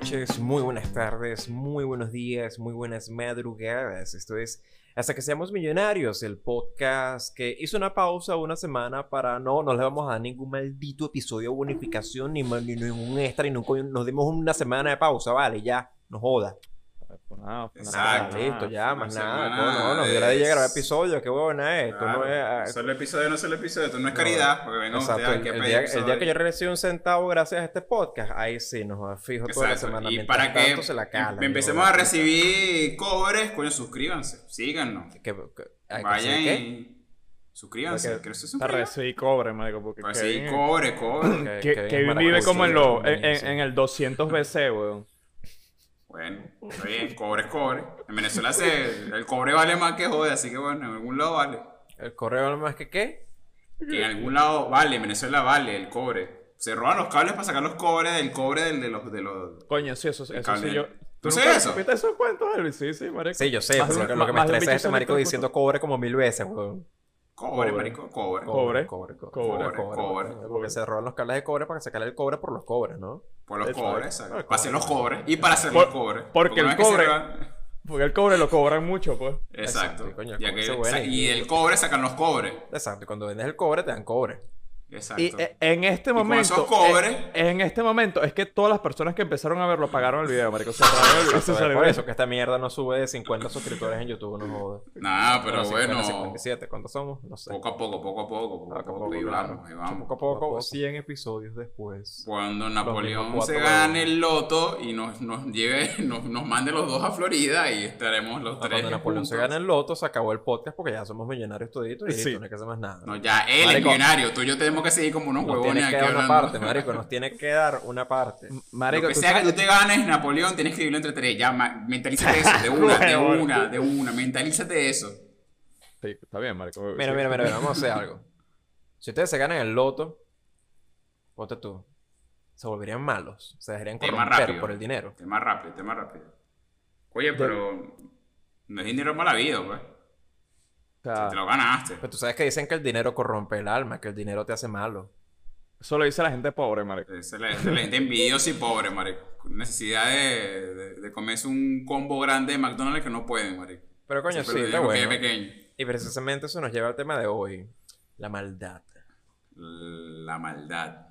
Noches, muy buenas tardes, muy buenos días, muy buenas madrugadas. Esto es Hasta que seamos millonarios, el podcast que hizo una pausa una semana para no, no le vamos a dar ningún maldito episodio de bonificación, ni, ma- ni ningún extra, ni nunca nos dimos una semana de pausa, vale, ya, no joda. Pues nada, pues Exacto. nada. listo, ya, más una nada. semana No, no, no, dio la de es- grabar episodio, qué buena es esto, Claro, no es... ah, Solo episodio, no solo episodio. Esto no es caridad, porque Exacto, ustedes el, aquí a el pedir día, el día que yo reciba un centavo gracias a este podcast, ahí sí nos fijo toda la Exacto. semana. Y Mientras para que tanto, se la calan, em- empecemos hijo a recibir cobres, coño, suscríbanse, síganos. Que- que- que Vayan y suscríbanse. Porque ¿Quieres Para suscribir? recibir cobre, marico, porque Pues Kevin, sí, cobre, cobre. Que- que, que Kevin es vive como en, lo, en, en el 200 BC, weón. Bueno, está bien, cobre es cobre. En Venezuela se, el cobre vale más que joder, así que bueno, en algún lado vale. ¿El correo más que qué? Que en algún lado vale, en Venezuela vale el cobre. Se roban los cables para sacar los cobres del cobre del, de los... De los Coño, sí, eso, El eso sí cable. yo... ¿Tú sabes eso? ¿Viste esos cuentos, Elvis? Sí, sí, marico. Sí, yo sé, pero lo que- lo que me estresa es este marico diciendo cobre como mil veces, weón. Cobre, Cobre. marico, cobre. Cobre. Cobre, cobre, Cobre, cobre. Porque se roban los cables de cobre para sacarle el cobre por los cobres, ¿no? Por los cobres, exacto. El Para hacer los cobre. cobres y para hacer Por- los cobres. porque el que se cobre- roban- Porque el cobre lo cobran mucho, pues. Exacto. Exacto, coño, el Ya cobre que- se huele. y del cobre sacan los cobres. Exacto, y cuando vendes el cobre te dan cobre. Exacto. Y eh, en este con momento... esos cobres- eh, en este momento es que todas las personas que empezaron a verlo pagaron el video, marico. Se el video, se Por eso que esta mierda no sube de 50 suscriptores en YouTube, no jodas. Nada, pero Bueno, 50, bueno. 57, ¿cuántos somos? No sé. Poco a poco, poco a poco, poco a Poco a poco. poco, claro. ahí vamos. Poco a poco, 100 episodios después. Cuando Napoleón se gane el loto y nos, nos lleve, nos, nos mande los dos a Florida y estaremos los No, tres. cuando Napoleón se gana el loto, se acabó el podcast porque ya somos millonarios toditos y Sí. listo, no hay que hacer más nada. No, ya él es millonario. Tú y yo tenemos que seguir como unos Nos huevones tiene que aquí dar una hablando. parte, marico, nos tiene que dar una parte. Marico, Lo que tú sea que tú te ganes, Napoleón, tienes que dividirlo entre tres. Ya, mentalízate eso, de una, de una, de una. Mentalízate eso. Sí, está bien, marico. Mira, Sí. mira, mira, mira, vamos a hacer algo. Si ustedes se ganan el loto, ponte tú, se volverían malos, se dejarían Tema corromper rápido. por el dinero. Tema rápido, tema rápido. Oye, pero no es dinero mala vida, pues. Sea, Te lo ganaste. Pero tú sabes que dicen que el dinero corrompe el alma, que el dinero te hace malo. eso lo dice la gente pobre, marico. Es la, esa es la gente envidiosa y pobre, marico. Necesidad de, de, de comerse un combo grande de McDonald's que no pueden, marico. Pero coño, Siempre sí, está bueno. es pequeño. Y precisamente eso nos lleva al tema de hoy, la maldad. La maldad.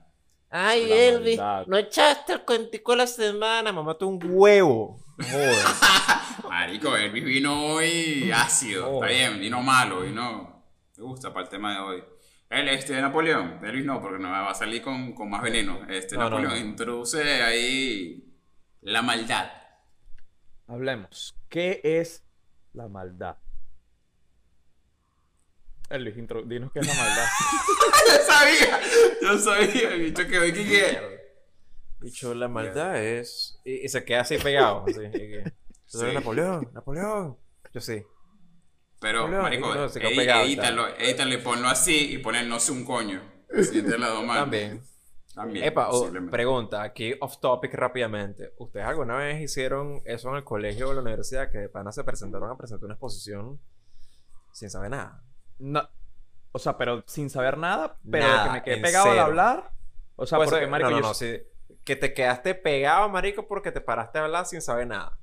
Ay, La Elvis, maldad. no echaste el cuentico de la semana, mamá, tú un huevo. Joder. Marico, Elvis vino hoy ácido. Está bien, vino malo, vino. Me gusta para el tema de hoy. El este Napoleón, Elvis no, porque no va a salir con, con más veneno. Este No, no, Napoleón no. introduce ahí la maldad. Hablemos. ¿Qué es la maldad? Elvis, intro- dinos qué es la maldad. yo sabía, yo sabía, el bicho que hoy que Dicho, la maldad es. Y, y se queda así pegado. Así, y que, "Tú eres Sí. Napoleón, Napoleón. Yo sí. Pero, Napoleón, marico, no, se quedó pegado edítalo, edítalo y ponlo así y ponle no sé un coño. Así. También. También. Epa, o- posiblemente. pregunta, aquí off topic rápidamente. ¿Ustedes alguna vez hicieron eso en el colegio o en la universidad que de pana se presentaron a presentar una exposición sin saber nada? No. O sea, pero sin saber nada, pero Nada, que me quedé pegado al cero. hablar. O sea, Puede porque, ser- marico, no, no, yo- no, sí. Que te quedaste pegado, marico, porque te paraste a hablar sin saber nada.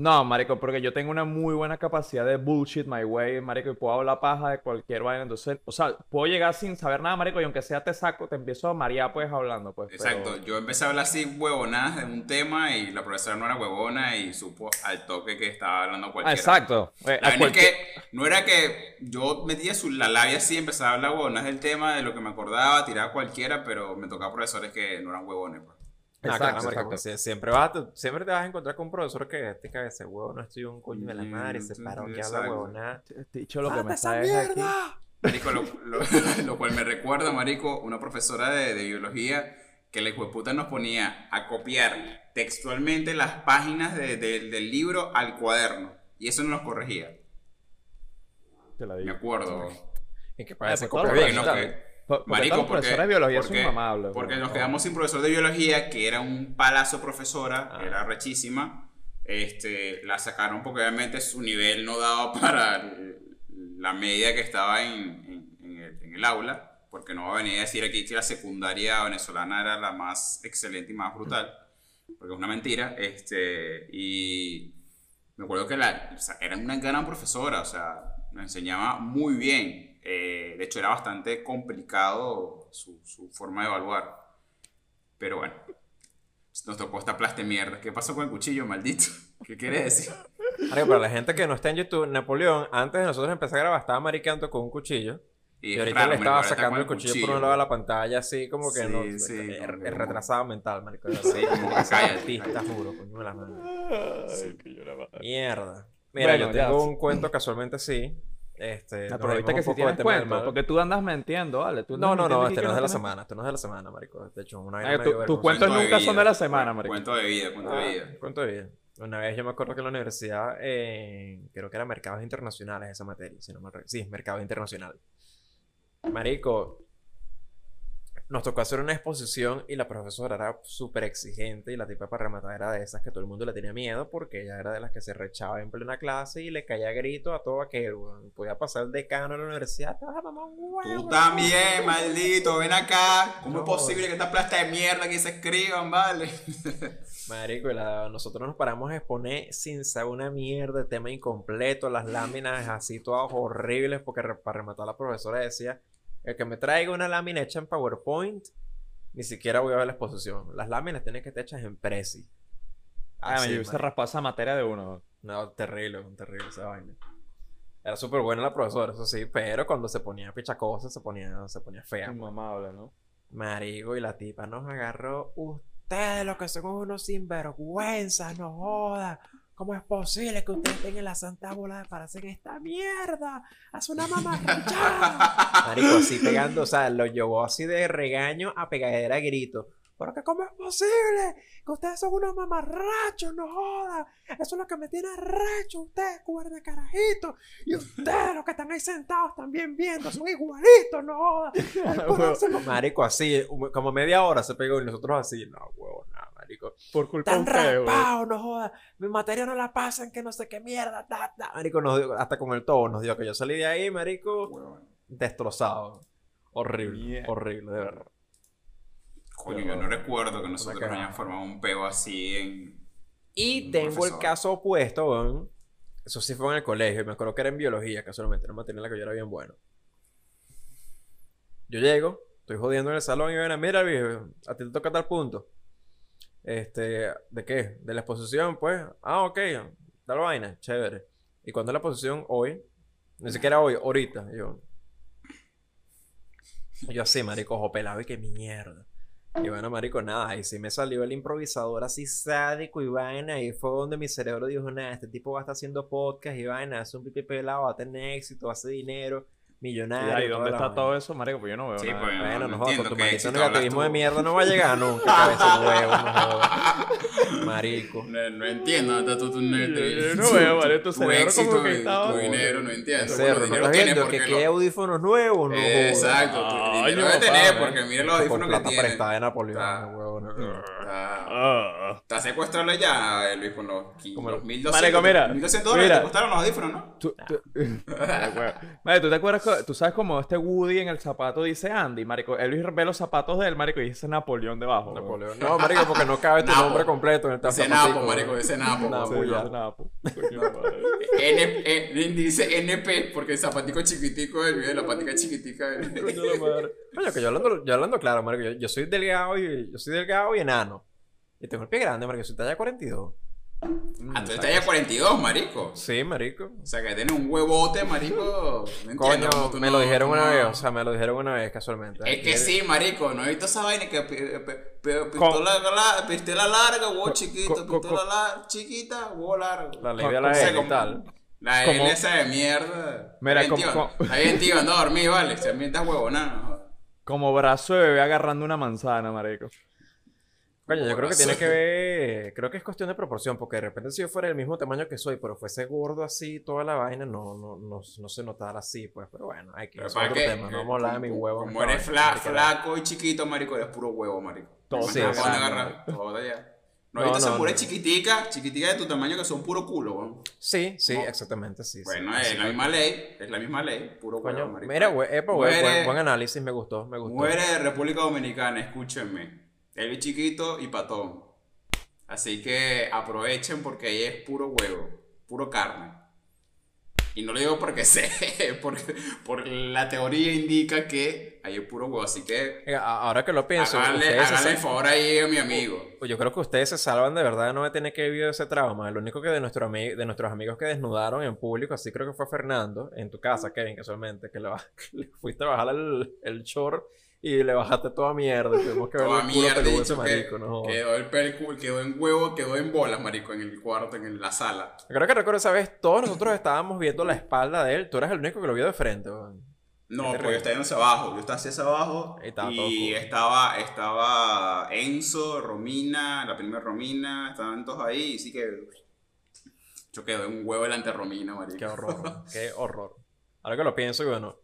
No, marico, porque yo tengo una muy buena capacidad de bullshit my way, marico, y puedo hablar paja de cualquier vaina. Entonces, o sea, puedo llegar sin saber nada, marico, y aunque sea te saco, te empiezo a marear, pues, hablando, pues. pero- Exacto, yo empecé a hablar así huevonadas de un tema y la profesora no era huevona y supo al toque que estaba hablando Ah, cualquiera. exacto. Eh, La a vaina es cualquier- que no era que yo metía su, la labia así, empezaba a hablar huevonas del tema, de lo que me acordaba, tiraba cualquiera, pero me tocaba profesores que no eran huevones. Pues. Ah, Exacto, claro, marico, exacto. pues, sie- siempre, vas a, te- siempre te vas a encontrar con un profesor que este cabeza de huevo no estoy un coño de la Mm, madre, se paró que habla huevonada. Este dicho lo que me ¡Mata esa está aquí. Marico, lo, lo- lo cual me recuerda, Marico, una profesora de, de biología que la puta nos ponía a copiar textualmente las páginas de- de- del libro al cuaderno. Y eso no nos corregía. Te la Me digo. acuerdo. Y que parece pues, todos copia los bien, ¿no? que- Por- porque Marico, porque, profesores de biología porque- son mamables. porque weón. nos quedamos sin profesor de biología, que era un palazo profesora, Ah. era rechísima. Este, la sacaron porque obviamente su nivel no daba para la media que estaba en, en- en el, en el aula, porque no va a venir a decir aquí que la secundaria venezolana era la más excelente y más brutal. porque es una mentira. Este, y me acuerdo que la, o sea, era una gran profesora, o sea, nos enseñaba muy bien. Eh, de hecho, era bastante complicado su, su forma de evaluar. Pero bueno, nos tocó esta plaste mierda. ¿Qué pasó con el cuchillo, maldito? ¿Qué quiere decir? Para la gente que no está en YouTube, Napoleón, antes de nosotros empezar a grabar, estaba mariqueando con un cuchillo. Y, es ahorita raro, le estaba sacando el cuchillo, por un lado de la pantalla, así como que Sí, no. sí, el, el retrasado mental, marico. Sí, como que. Sí, te juro, coño de la madre. Ay, que yo la. Mierda. Mira, Bueno, yo ya. tengo un cuento casualmente así. Este, Ah, nos pero ahorita que si tienes cuento, porque tú andas mintiendo, ¿vale? Tú andas No, no, no, este no es de la semana, este no es de la semana, marico. De hecho, una medio tus cuentos nunca son de la semana, marico. Cuento de vida, cuento de vida. Cuento de vida. Una vez yo me acuerdo que en la universidad, eh, creo que era mercados internacionales esa materia, si no me Sí, mercado internacional. Marico, nos tocó hacer una exposición y la profesora era súper exigente y la tipa para rematar era de esas que todo el mundo le tenía miedo porque ella era de las que se rechaba en plena clase y le caía grito a todo aquel, weón. Podía pasar el decano de la universidad. Tú también, maldito, ven acá. ¿Cómo No. es posible que esta plasta de mierda aquí se escriban, vale? Marico, la- nosotros nos paramos a exponer sin saber una mierda, tema incompleto, las láminas así todas horribles, porque para rematar la profesora decía, el que me traiga una lámina hecha en PowerPoint, ni siquiera voy a ver la exposición. Las láminas tienen que estar hechas en Prezi. Ah, me hubiese raspado esa materia de uno. No, terrible, terrible esa vaina. Era súper buena la profesora, eso sí, pero cuando se ponía pichacosa, se ponía, se ponía fea. Inmamable, ¿no? Marico, y la tipa nos agarró. Ustedes lo que son unos sinvergüenzas, no joda. ¿Cómo es posible que ustedes tengan la santa bola para hacer esta mierda? Haz una mamarrachada. Marico, así pegando, o sea, lo llevó así de regaño a pegadera a grito. ¿Pero que cómo es posible? Que ustedes son unos mamarrachos, no joda. Eso es lo que me tiene arrecho, ustedes, cubar de carajito. Y ustedes, los que están ahí sentados también viendo, son igualitos, no joda. El próximo- Marico, así, como media hora se pegó y nosotros así, no, huevo, nada, marico. Por culpa de ustedes, raspado, no joda. Mi materia no la pasan, que no sé qué mierda, ta, ta. Marico, nos dio- hasta con el todo nos dio que yo salí de ahí, marico, destrozado. Horrible, horrible, de verdad. Coño, yo no recuerdo que nosotros cagada. hayamos formado un peo así en. Y Un tengo el caso opuesto, weón. Eso sí fue en el colegio. Me acuerdo que era en biología, casualmente. Era una materia en la que yo era bien bueno. Yo llego, estoy jodiendo en el salón y ven, mira, viejo, a ti te toca tal punto. Este, ¿de qué? De la exposición, pues. Ah, ok, tal vaina, chévere. ¿Y cuándo la exposición? Hoy. Ni siquiera hoy, ahorita. Yo, yo así, marico, ojo pelado y que mierda. Y bueno, marico, nada, y sí me salió el improvisador así sádico y vaina, y fue donde mi cerebro dijo, nada, este tipo va a estar haciendo podcast y vaina, es un pipi pelado, va a tener éxito, hace dinero, millonario. ¿Y dónde está vaina". todo eso, marico? Pues yo no veo Sí, nada. pues. Bueno, No no, jodas, con tu maldito negativismo de mierda no va a llegar nunca, cabeza de huevo, no jodas. Marico. No, no entiendo dónde está tu, tu, Yo no veo, vale, tu cerebro éxito como que está- tu dinero, no entiendo. Cerro, Bueno, ¿no estás viendo porque que qué audífonos nuevos? No. Exacto, tu Ay, dinero debe tener porque mira los audífonos que plata tiene. prestada de Napoleón, No. Está, Ah. está secuestrado ya, eh, Luis, con los, Como los lo- 1200, Marico, mira, 1200 dólares mira. te costaron los audífonos, ¿no? Tú, tú- Ay, güey. Marico, ¿tú te acuerdas? Tú sabes como este Woody en el zapato dice Andy, marico. Elvis ve los zapatos de él, marico, y dice Napoleón debajo. Napoleón. No, marico, porque no cabe tu Napo. nombre completo en el Ese zapatico, Napo, marico, ese Napo. Napo, ya. dice Napo. Eh, dice NP porque el zapatico chiquitico del video, la patica chiquitica del. Coño, que yo hablando, yo hablando claro, marico. Yo, yo soy delgado y yo soy delgado y enano. Y tengo el pie grande, marico. Soy talla 42. Ah, tú estás ya 42, marico. Sí, marico. O sea, que tienes un huevote, marico. No Coño, tú me no- lo dijeron una no- vez, o sea, me lo dijeron una vez casualmente. Es que sí, marico, no he visto esa vaina que pi- pi- pi- Con- pistola, la- pistola larga, huevo chiquito, con- con- pistola la- chiquita, huevo largo. La ley de la O sea, L y como- tal. La Como- L esa de mierda. Mira, Está bien, como- tío, Está bien, tío, ando a dormir, vale. Se me estás huevo, nada. Como brazo de bebé agarrando una manzana, marico. Coño, yo creo que tiene que ver, creo que es cuestión de proporción, porque de repente si yo fuera del mismo tamaño que soy, pero fuese gordo así, toda la vaina, no, no, no, no se notara así, pues, pero bueno, hay que, Pero para que, tema, no vamos a mi huevo. Como eres fla- flaco y chiquito, marico, eres puro huevo, marico. Todo sí, van a agarrar. Todo ya. No, No, ahorita no, se muere no. chiquitica, chiquitica de tu tamaño que son puro culo, weón. Sí, sí, exactamente, sí. Bueno, es la misma ley, es la misma ley, puro huevo, marico. mira, buen, buen análisis, me gustó, me gustó. Muere de República Dominicana, escúchenme. Elvis chiquito y patón. Así que aprovechen porque ahí es puro huevo, puro carne. Y no lo digo porque sé, porque, porque la teoría indica que ahí es puro huevo. Así que Ahora que lo pienso, háganle, háganle el favor ahí a mi amigo. yo creo que ustedes se salvan de verdad no de tener que vivir ese trauma. Lo único que de, nuestro de nuestros amigos que desnudaron en público, así creo que fue Fernando, en tu casa, Kevin, casualmente, que le, le fuiste a bajar el, el short y le bajaste toda mierda. Tuvimos que ver Toda el culo mierda, ese dicho que marico, no quedó el pelcu, quedó en huevo, quedó en bolas, marico, en el cuarto, en la sala. Creo que recuerdo esa vez, todos nosotros estábamos viendo la espalda de él. Tú eres el único que lo vio de frente, weón. No, porque yo estaba hacia abajo, yo estaba hacia abajo estaba y estaba, estaba Enzo, Romina, la primera Romina, estaban todos ahí, y sí que yo quedé un huevo delante de Romina, marico. Qué horror, qué horror. Ahora que lo pienso, y bueno,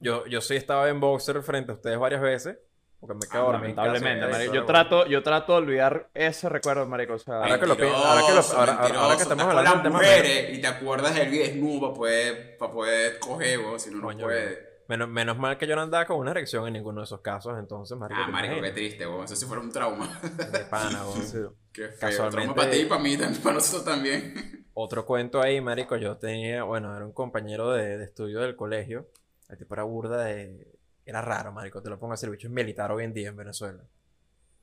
yo, yo sí estaba en boxer frente a ustedes varias veces, porque me quedo Ah, casa, Lamentablemente, marico. Yo trato, yo trato de olvidar ese recuerdo, marico. O sea, Ahora que lo pi- ahora que lo- ahora- ahora- ahora que estamos hablando tema mujeres y te acuerdas del desnudo para poder, para poder coger, vos, si no, no puede. Menos, menos mal que yo no andaba con una erección en ninguno de esos casos, entonces, marico, Ah, marico, qué triste, vos. Eso sí fuera un trauma. De pana, weón. sí. Qué feo. Casualmente- Trauma para ti y para mí, también, para nosotros también. Otro cuento ahí, marico, yo tenía, bueno, era un compañero de, de estudio del colegio, el tipo era burda de... Era raro, marico, te lo pongo así, el bicho es militar hoy en día en Venezuela.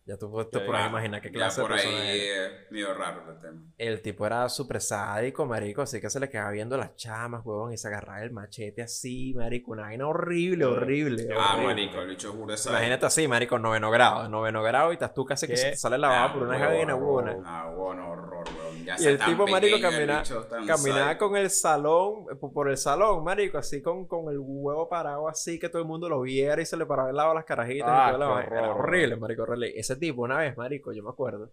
Ya tú te puedes Ah, imaginar qué ya clase de por persona ahí era. eh, medio raro el tema. El tipo era súper sádico, marico, así que se le quedaba viendo las chamas, huevón, y se agarraba el machete así, marico, una vaina horrible, horrible. Ah, horrible. marico, el bicho es burda de sádico. Imagínate así, marico, noveno grado, noveno grado, y estás tú casi que ¿Qué? se te sale la baba por una huevón, vaina buena. Ah, bueno, horror. Ya Y el tipo, marico, camina- Caminaba con el salón, eh, por el salón, marico, así con, con el huevo parado así, que todo el mundo lo viera y se le paraba el lado a las carajitas Ah, y qué vaina. Era horrible, marico, horrible. Ese tipo, una vez, marico, yo me acuerdo,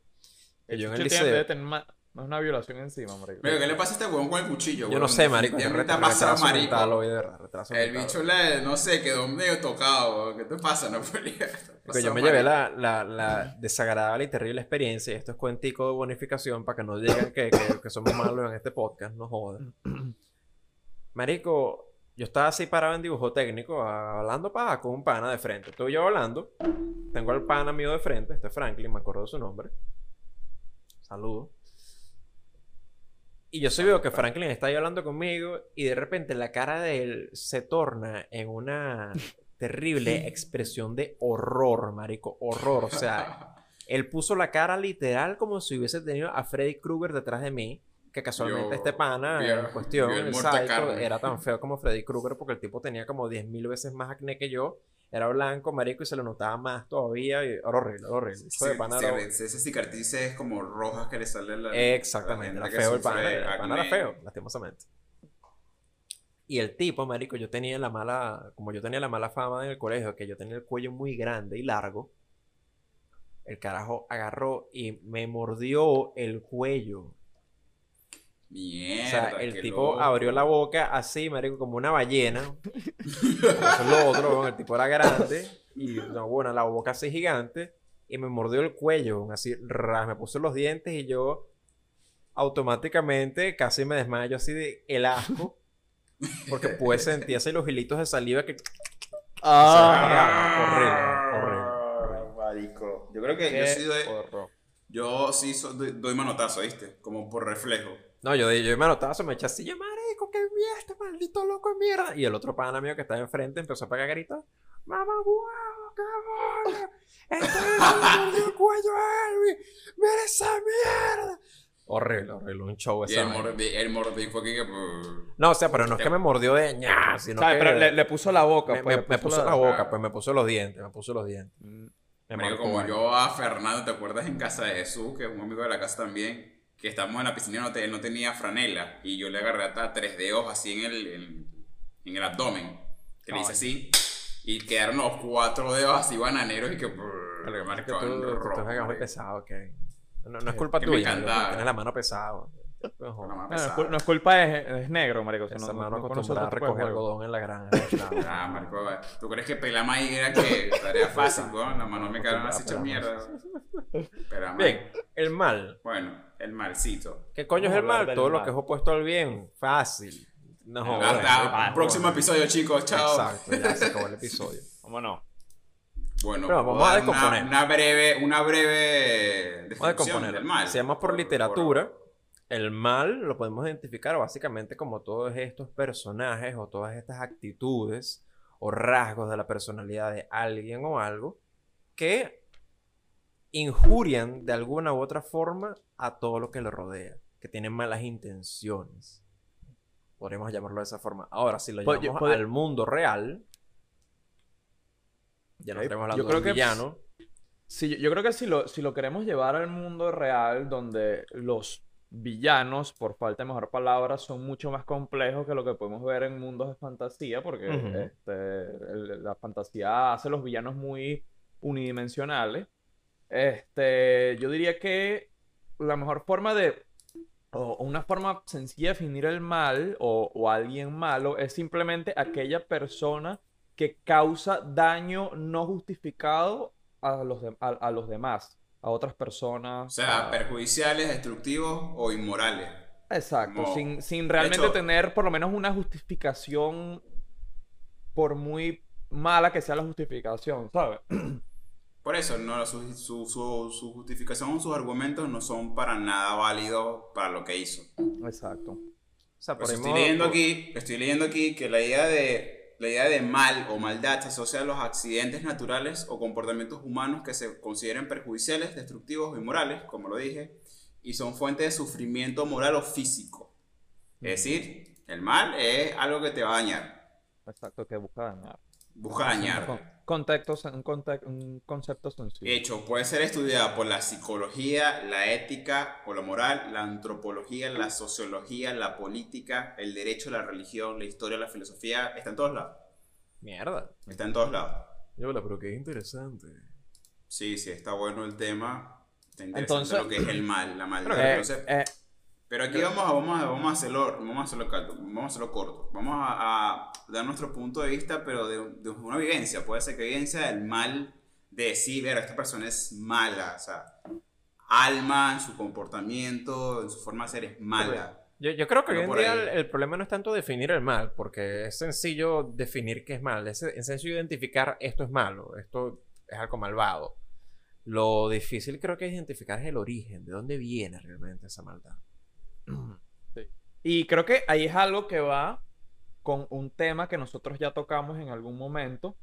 que yo en el liceo... debe tener más, más una violación encima, marico. Marico, ¿qué le pasa a este huevón con el cuchillo, Yo weón? no sé, marico. ¿Qué yo te ha pasado, mental marico? hoy, de verdad, retraso El mental. bicho, le, no sé, quedó medio tocado, weón. ¿Qué te pasa, no Porque yo me llevé la, la, la desagradable y terrible experiencia, y esto es cuentico de bonificación para que no digan que, que, que somos malos en este podcast, no jodan. Marico, yo estaba así parado en dibujo técnico, hablando paja con un pana de frente. Estoy yo hablando, tengo al pana mío de frente, este es Franklin, me acuerdo de su nombre. Saludos. Y yo sí veo que Franklin está ahí hablando conmigo y de repente la cara de él se torna en una terrible expresión de horror, marico, horror. O sea, él puso la cara literal como si hubiese tenido a Freddy Krueger detrás de mí, que casualmente Vio- este pana en cuestión, el psycho, era tan feo como Freddy Krueger porque el tipo tenía como 10.000 veces más acné que yo. Era blanco, marico, y se le notaba más todavía. Y era horrible, era horrible. Hijo de pana Esas cicatrices como rojas que le salen la Exactamente, la era feo el pana, el pana era feo, lastimosamente. Y el tipo, marico, yo tenía la mala, como yo tenía la mala fama en el colegio, que yo tenía el cuello muy grande y largo, el carajo agarró y me mordió el cuello. Mierda, O sea, el tipo loco. abrió la boca así, marico, como una ballena. Eso es lo otro, el tipo era grande y, no, bueno, la boca así gigante y me mordió el cuello, así, ras, me puso los dientes y yo automáticamente casi me desmayo así de el asco porque pude sentir así los hilitos de saliva que Ah, horrible, horrible. Marico. Yo creo que yo sí doy, yo sí so- doy, doy manotazo, ¿viste? Como por reflejo. No, yo, yo me anotazo, me eché así, yo, marico, qué mierda, este maldito loco de mierda. Y el otro pana mío que estaba enfrente empezó a pegar gritos. Mamá, huevo, qué bola. Este me mordió el cuello a Elvis. Mira esa mierda. Horrible, horrible, un show Y esa el, mordi, el mordí fue aquí que... pues, No, o sea, pero no es que me mordió de ña, sino ¿Sabes? que Pero le, le puso la boca, me, pues. me- me puso la boca, pues me puso los dientes, me puso los dientes. Mm. Me Marico, marcó como yo a Fernando, ¿te acuerdas en casa de Jesús, que es un amigo de la casa también? Que estábamos en la piscina y no, te- él no tenía franela. Y yo le agarré hasta tres dedos así en el, en, en el abdomen. Que le hice así. Y quedaron los cuatro dedos así bananeros y que... Pero me que tú, en tú, tú rojo, estás muy marico. pesado, ok. No, no es culpa Que tuya, marico, tienes la mano pesada. No No, no es, es culpa, es, es negro, marico. Esa no- no- mano acostumbrada a recoger algodón en la granja. Ah, Marco, ¿tú crees que pelar maíz era que tarea fácil, weón? Las manos me quedaron así hechas mierda. Pero, Bien, el mal. Bueno, el malcito. ¿Qué coño Vamos es el mal? Todo lo que es opuesto al bien. Fácil. No. Hasta ah, próximo episodio, chicos. Chao. Exacto, ya se acabó el episodio. Vámonos. Bueno, Pero vamos a una, descomponer. una breve, una breve Vamos a descripción del mal. Si vamos por literatura, el mal lo podemos identificar básicamente como todos estos personajes o todas estas actitudes o rasgos de la personalidad de alguien o algo que injurian de alguna u otra forma a todo lo que lo rodea, que tienen malas intenciones. Podríamos llamarlo de esa forma. Ahora, si lo Po- llevamos puede- al mundo real, ya no yo hablando de creo un que- villano. Sí, yo- yo creo que si lo, si lo queremos llevar al mundo real, donde los villanos, por falta de mejor palabra, son mucho más complejos que lo que podemos ver en mundos de fantasía, porque este, el- la fantasía hace los villanos muy unidimensionales. Este, yo diría que la mejor forma de, o una forma sencilla de definir el mal o, o alguien malo es simplemente aquella persona que causa daño no justificado a los, de- a, a los demás, a otras personas. O sea, a- perjudiciales, destructivos o inmorales. Exacto, como- sin, sin realmente hecho- tener por lo menos una justificación, por muy mala que sea la justificación, ¿sabes? Por eso, no, su, su, su, su justificación o sus argumentos no son para nada válidos para lo que hizo. Exacto. O sea, Pues por estoy ejemplo, leyendo aquí, estoy leyendo aquí que la idea de la idea de mal o maldad se asocia a los accidentes naturales o comportamientos humanos que se consideren perjudiciales, destructivos o inmorales, como lo dije, y son fuente de sufrimiento moral o físico. Es decir, el mal es algo que te va a dañar, Exacto, que busca dañar. busca dañar. Con- contextos, un, concepto sencillo. Hecho, puede ser estudiada por la psicología, la ética o la moral, la antropología, la sociología, la política, el derecho, la religión, la historia, la filosofía, está en todos lados. Mierda. Está en todos lados. Yola, pero qué interesante. Sí, sí, está bueno el tema. Está interesante Entonces- lo que es el mal, la maldad. Eh, Entonces, eh, pero aquí vamos a, vamos, a, vamos a hacerlo, vamos a hacerlo corto, vamos a hacerlo corto. Vamos a, a dar nuestro punto de vista, pero de, de una vivencia. Puede ser que vivencia del mal de decir, ver, esta persona es mala, o sea, alma, en su comportamiento, en su forma de ser es mala. Yo, yo creo que Pero hoy en día el, el problema no es tanto definir el mal, porque es sencillo definir qué es mal, es, es sencillo identificar esto es malo, esto es algo malvado. Lo difícil creo que es identificar es el origen, de dónde viene realmente esa maldad. Y creo que ahí es algo que va con un tema que nosotros ya tocamos en algún momento.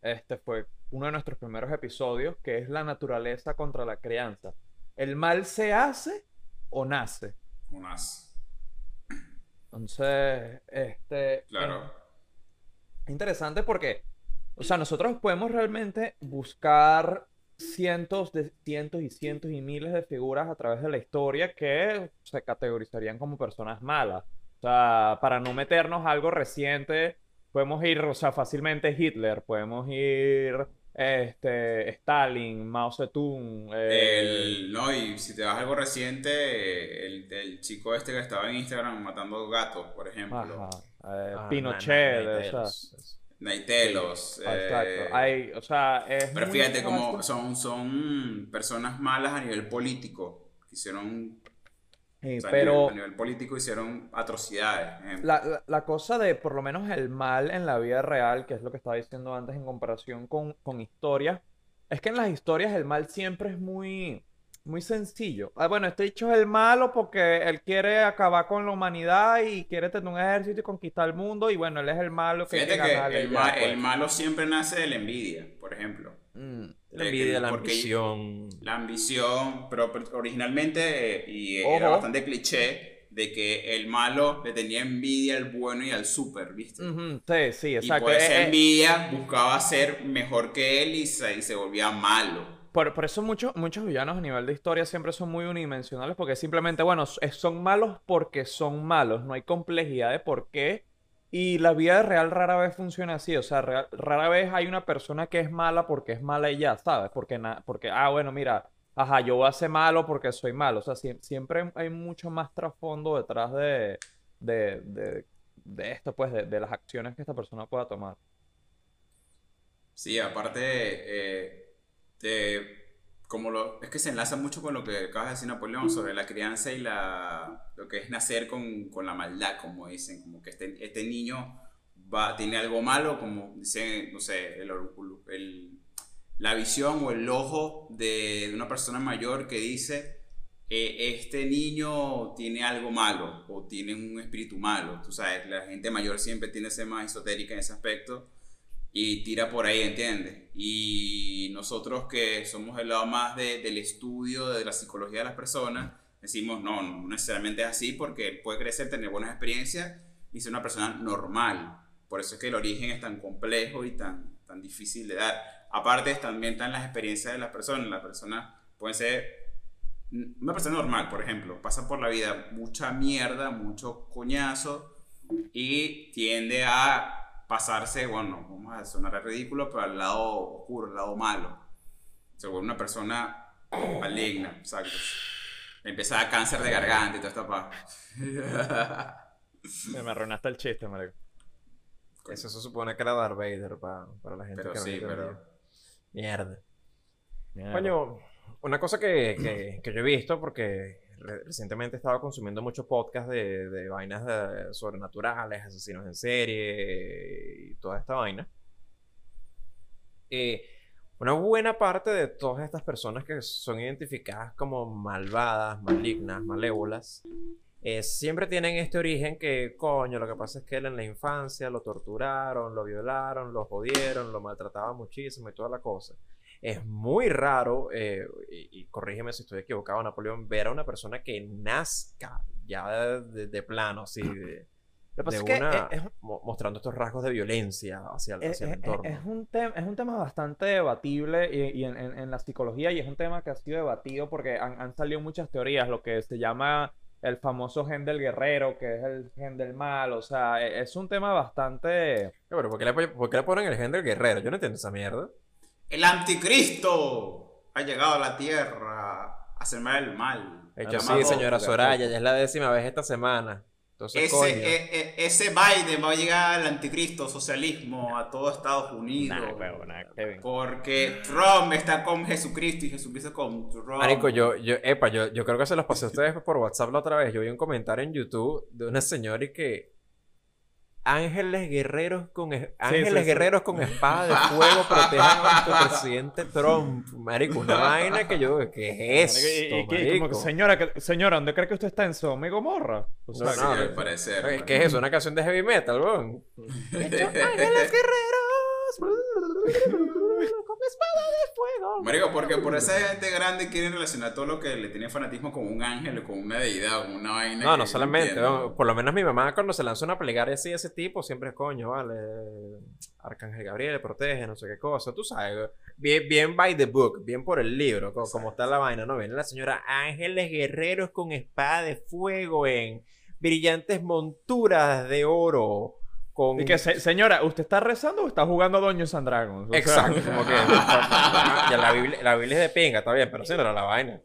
Este fue uno de nuestros primeros episodios, que es la naturaleza contra la crianza. ¿El mal se hace o nace? Unas, Entonces, este... claro. Es interesante porque, o sea, nosotros podemos realmente buscar cientos de cientos y cientos y miles de figuras a través de la historia que se categorizarían como personas malas. O sea, para no meternos a algo reciente, podemos ir, o sea, fácilmente Hitler, podemos ir este Stalin, Mao Zedong, eh, El, no, y si te vas a algo reciente, el, el chico este que estaba en Instagram matando gatos, por ejemplo. ajá, eh, Ah, Pinochet, o sea, Naiteros. Naitelos. eh, exacto. Hay, o sea, es pero fíjate, como son, son personas malas a nivel político. Hicieron, Sí, o sea, a pero nivel- a nivel político hicieron atrocidades. La, la- la cosa de por lo menos el mal en la vida real, que es lo que estaba diciendo antes en comparación con, con historias, es que en las historias el mal siempre es muy, muy sencillo. Ah, bueno, este dicho es el malo porque él quiere acabar con la humanidad y quiere tener un ejército y conquistar el mundo, y bueno, él es el malo que Fíjate el, ya, ma- pues. el malo siempre nace de la envidia, por ejemplo. Mm. La que- envidia, la ambición. La ambición, pero, pero originalmente, eh, y era Ojo. bastante cliché, de que el malo le tenía envidia al bueno y al super, ¿viste? Sí, sí, Y exacto. por Eh, esa eh, envidia buscaba ser mejor que él y se, y se volvía malo. Por, por eso muchos, muchos villanos a nivel de historia siempre son muy unidimensionales porque simplemente, bueno, son malos porque son malos, no hay complejidad de por qué. Y la vida real rara vez funciona así, o sea, rara vez hay una persona que es mala porque es mala y ya, ¿sabes? Porque, na- porque ah, bueno, mira, ajá, yo voy a ser malo porque soy malo, o sea, siem- siempre hay mucho más trasfondo detrás de, de, de, esto, pues, de, de las acciones que esta persona pueda tomar. Sí, aparte, eh, de- como lo, es que se enlaza mucho con lo que acabas de decir Napoleón sobre la crianza y la, lo que es nacer con, con la maldad, como dicen, como que este, este niño va, tiene algo malo, como dicen, no sé, el, el, la visión o el ojo de, de una persona mayor que dice, eh, este niño tiene algo malo o tiene un espíritu malo. Tú sabes, la gente mayor siempre tiende a ser más esotérica en ese aspecto y tira por ahí, ¿entiendes? Y nosotros que somos el lado más de- del estudio de la psicología de las personas, decimos, no, no necesariamente es así porque puede crecer, tener buenas experiencias y ser una persona normal. Por eso es que el origen es tan complejo y tan, tan difícil de dar. Aparte, también están las experiencias de las personas. Las personas pueden ser una persona normal, por ejemplo, pasa por la vida mucha mierda, mucho coñazo y tiende a pasarse, bueno, vamos a sonar ridículo, pero al lado oscuro, al lado malo. Se vuelve una persona maligna, exacto. Le empieza a dar cáncer de garganta y toda esta pa. Me me arruinaste el chiste, marico. Eso se supone que era Darth Vader pa- para la gente Pero que no sí, entendía. pero- Mierda. Mierda. Coño, una cosa que, que- que yo he visto, porque re- recientemente he consumiendo muchos podcasts de, de vainas de- sobrenaturales, asesinos en serie y toda esta vaina. Eh, una buena parte de todas estas personas que son identificadas como malvadas, malignas, malévolas, eh, siempre tienen este origen que, coño, lo que pasa es que él en la infancia lo torturaron, lo violaron, lo jodieron, lo maltrataban muchísimo y toda la cosa. Es muy raro, eh, y, y corrígeme si estoy equivocado, Napoleón, ver a una persona que nazca ya de, de- plano, así, de, Lo que pasa de es que una- es- es- mo- mostrando estos rasgos de violencia hacia, el- Es, hacia el es- entorno. es un tema, es un tema bastante debatible y, y en, en- en la psicología y es un tema que ha sido debatido porque han, han salido muchas teorías, lo que se llama el famoso gen del guerrero, que es el gen del mal, o sea, e- es un tema bastante... Pero ¿por qué, le, por qué le ponen el gen del guerrero? Yo no entiendo esa mierda. El anticristo ha llegado a la tierra a mal el mal. De hecho, Llamado- sí, señora. Soraya, ya es la décima vez esta semana. Entonces, coño. Ese, e- e- ese Biden va a llegar al anticristo, socialismo, a todo Estados Unidos. Nah, huevo, nah. Porque Trump está con Jesucristo y Jesucristo con Trump. Marico, yo, yo, epa, yo, yo creo que se los pasé a ustedes por WhatsApp la otra vez. Yo vi un comentario en YouTube de una señora y que ángeles guerreros con es- ángeles sí, sí. guerreros con espada de fuego protejan a nuestro presidente Trump. Marico, una vaina que yo, ¿qué es Y- y- esto, y- y como que, señora, que- señora, ¿dónde cree que usted está en Sodoma y Gomorra? O sea, No, Sí, no, parecer. ¿Qué es eso? ¿Una canción de heavy metal, weón? ángeles guerreros con espada de fuego. Marico, porque por esa gente grande quieren relacionar todo lo que le tiene fanatismo con un ángel o con una deidad o con una vaina. No, no solamente. no, por lo menos mi mamá cuando se lanza una plegaria así de ese tipo, siempre es coño, vale. Arcángel Gabriel protege, no sé qué cosa. Tú sabes, bien, bien by the book, bien por el libro, co- como, está la vaina, ¿no? Viene la señora Ángeles Guerreros con espada de fuego en brillantes monturas de oro. Con... y que, se- señora, ¿usted está rezando o está jugando a Dungeons and Dragons? O sea, Exacto, como que ya la, Biblia, la Biblia es de pinga, está bien, pero era la vaina.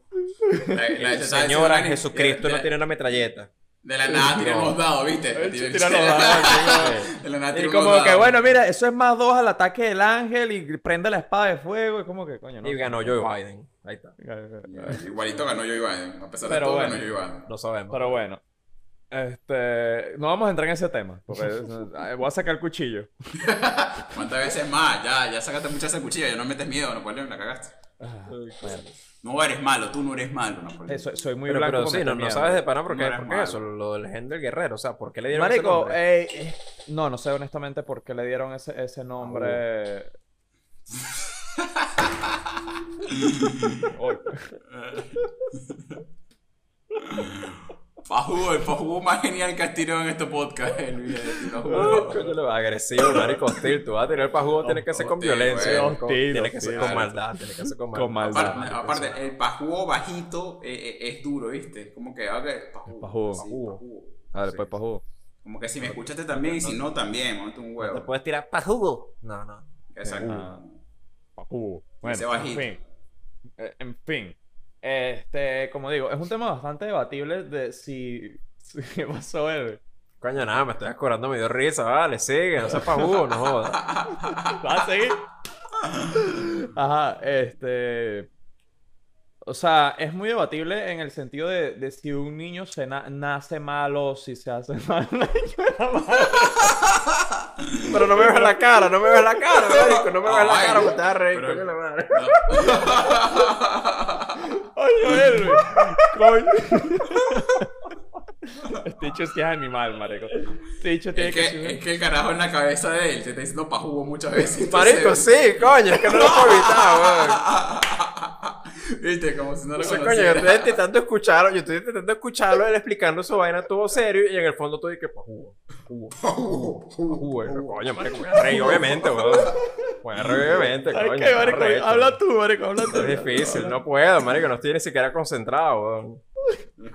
La- la- Señora Jesucristo no tiene una metralleta. De la nada tiran los dados, ¿viste? Él tira los dados, De la nada Y tiran como los que, bueno, mira, eso es más dos al ataque del ángel y prende la espada de fuego. Y como que, coño, no. Y ganó Joe Biden. Ahí está. Igualito ganó Joe Biden. A pesar de Pero todo, bueno. ganó Joe Biden. No sabemos. Pero bueno. Este, no vamos a entrar en ese tema, porque eh, voy a sacar el cuchillo. ¿Cuántas veces más? Ya, ya sacaste muchas esa cuchilla, ya no metes miedo, Napoleón, la cagaste. No eres malo, tú no eres malo, Napoleón. Eh, soy, soy muy pero, blanco pero sí, no, no sabes de pana por qué, No eso, lo del gen del guerrero. O sea, ¿por qué le dieron ese Marico, nombre? eh, eh, no, no sé honestamente por qué le dieron ese, ese nombre. Fajugo, el fajugo más genial que has tirado en este podcast, el video jugo. agresivo, marico, hostil. Tú vas a tirar para jugo, tiene que ser con violencia. Tiene que ser con maldad, tiene que ser con maldad. Con maldad. Aparte, aparte, el pajugo bajito eh, eh, es duro, ¿viste? Como que, ok, pajugo. pajugo. Sí, Pajugo. Dale, pues, pa' jugo. Como que si me escuchaste también y si no también, monte un Te huevo. puedes tirar para jugo. No, no. Exacto. Ah. Pa' jugo. Bueno, Ese en bajito. fin. Eh, en fin. Este, como digo, es un tema bastante debatible de si. si ¿Qué pasó, Eve? Coño, nada, me estoy acordando, me dio risa. Vale, sigue, no seas jugo, no jodas. ¿Vas a seguir? Ajá, este. O sea, es muy debatible en el sentido de, de si un niño se na- nace malo, si se hace mal. Pero no me ves la cara, no me ves la cara, marico. No me ves la cara, me estás a reír, coño la madre. Ay, Joel, coño. Este dicho sí es animal, marico. Este dicho tiene Es que, que, ser... es que el carajo en la cabeza de él te está diciendo pa' jugo muchas veces. entonces- Marico, sí, coño, es que no lo puedo evitar, weón. Viste, como si no lo coño, conociera. yo estoy intentando escucharlo, yo estoy intentando escucharlo, él explicando su vaina todo serio y en el fondo todo y que pa' jugo, jugo, Jugo, jugo, jugo, jugo. coño, marico, voy a reír, obviamente, weón. Voy a reír, obviamente, ¿Sabes coño. qué, está marico? Habla tú, marico, habla tú. Es difícil, no puedo, marico, no estoy ni siquiera concentrado, weón.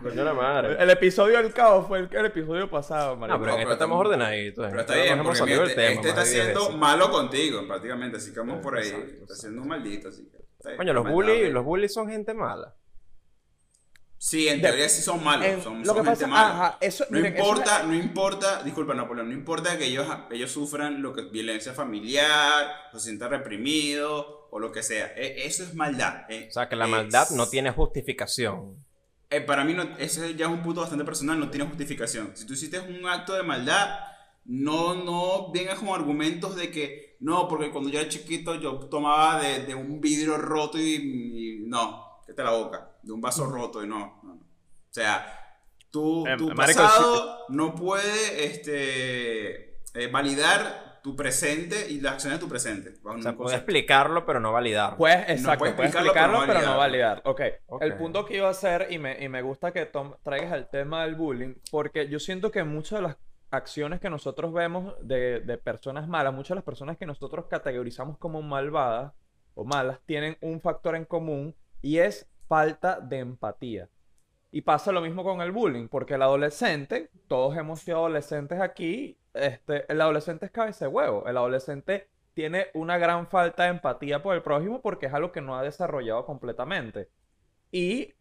Coño la madre. El episodio del caos fue el, el episodio pasado, marico. No, pero en pero este estamos tam- ordenaditos. Pero está bien, porque este, tema este está siendo malo contigo, prácticamente. Así que vamos por ahí. Exacto, está exacto. siendo un maldito, así que. Coño, los bullies, los bullies son gente mala. Sí, en teoría sí son malos. En- son, lo son que gente pasa, mala. ajá, eso, No miren, eso importa, es- no importa, disculpa Napoleón, no importa que ellos, ellos sufran lo que violencia familiar, o se sientan reprimidos, o lo que sea. E- Eso es maldad. eh. O sea, que la Es- maldad no tiene justificación. Eh, para mí, no, ese ya es un punto bastante personal, no tiene justificación. Si tú hiciste un acto de maldad, no, no vengas con argumentos de que, no, porque cuando yo era chiquito yo tomaba de, de un vidrio roto y, y- no, que te la boca, de un vaso roto y no. no. O sea, tu, Eh, tu marico, pasado no puede este, eh, validar tu presente y las acciones de tu presente. O sea, ningún puede concepto. explicarlo, pero no validarlo. Puedes, exacto, puedes puedes explicarlo, explicarlo, pero pero no no validar. Ok, Ok. el punto que iba a hacer, y me, y me gusta que tom- traigas el tema del bullying, porque yo siento que muchas de las acciones que nosotros vemos de, de personas malas, muchas de las personas que nosotros categorizamos como malvadas o malas, tienen un factor en común y es falta de empatía. Y pasa lo mismo con el bullying, porque el adolescente, todos hemos sido adolescentes aquí, este, el adolescente es cabeza de huevo, el adolescente tiene una gran falta de empatía por el prójimo porque es algo que no ha desarrollado completamente. Y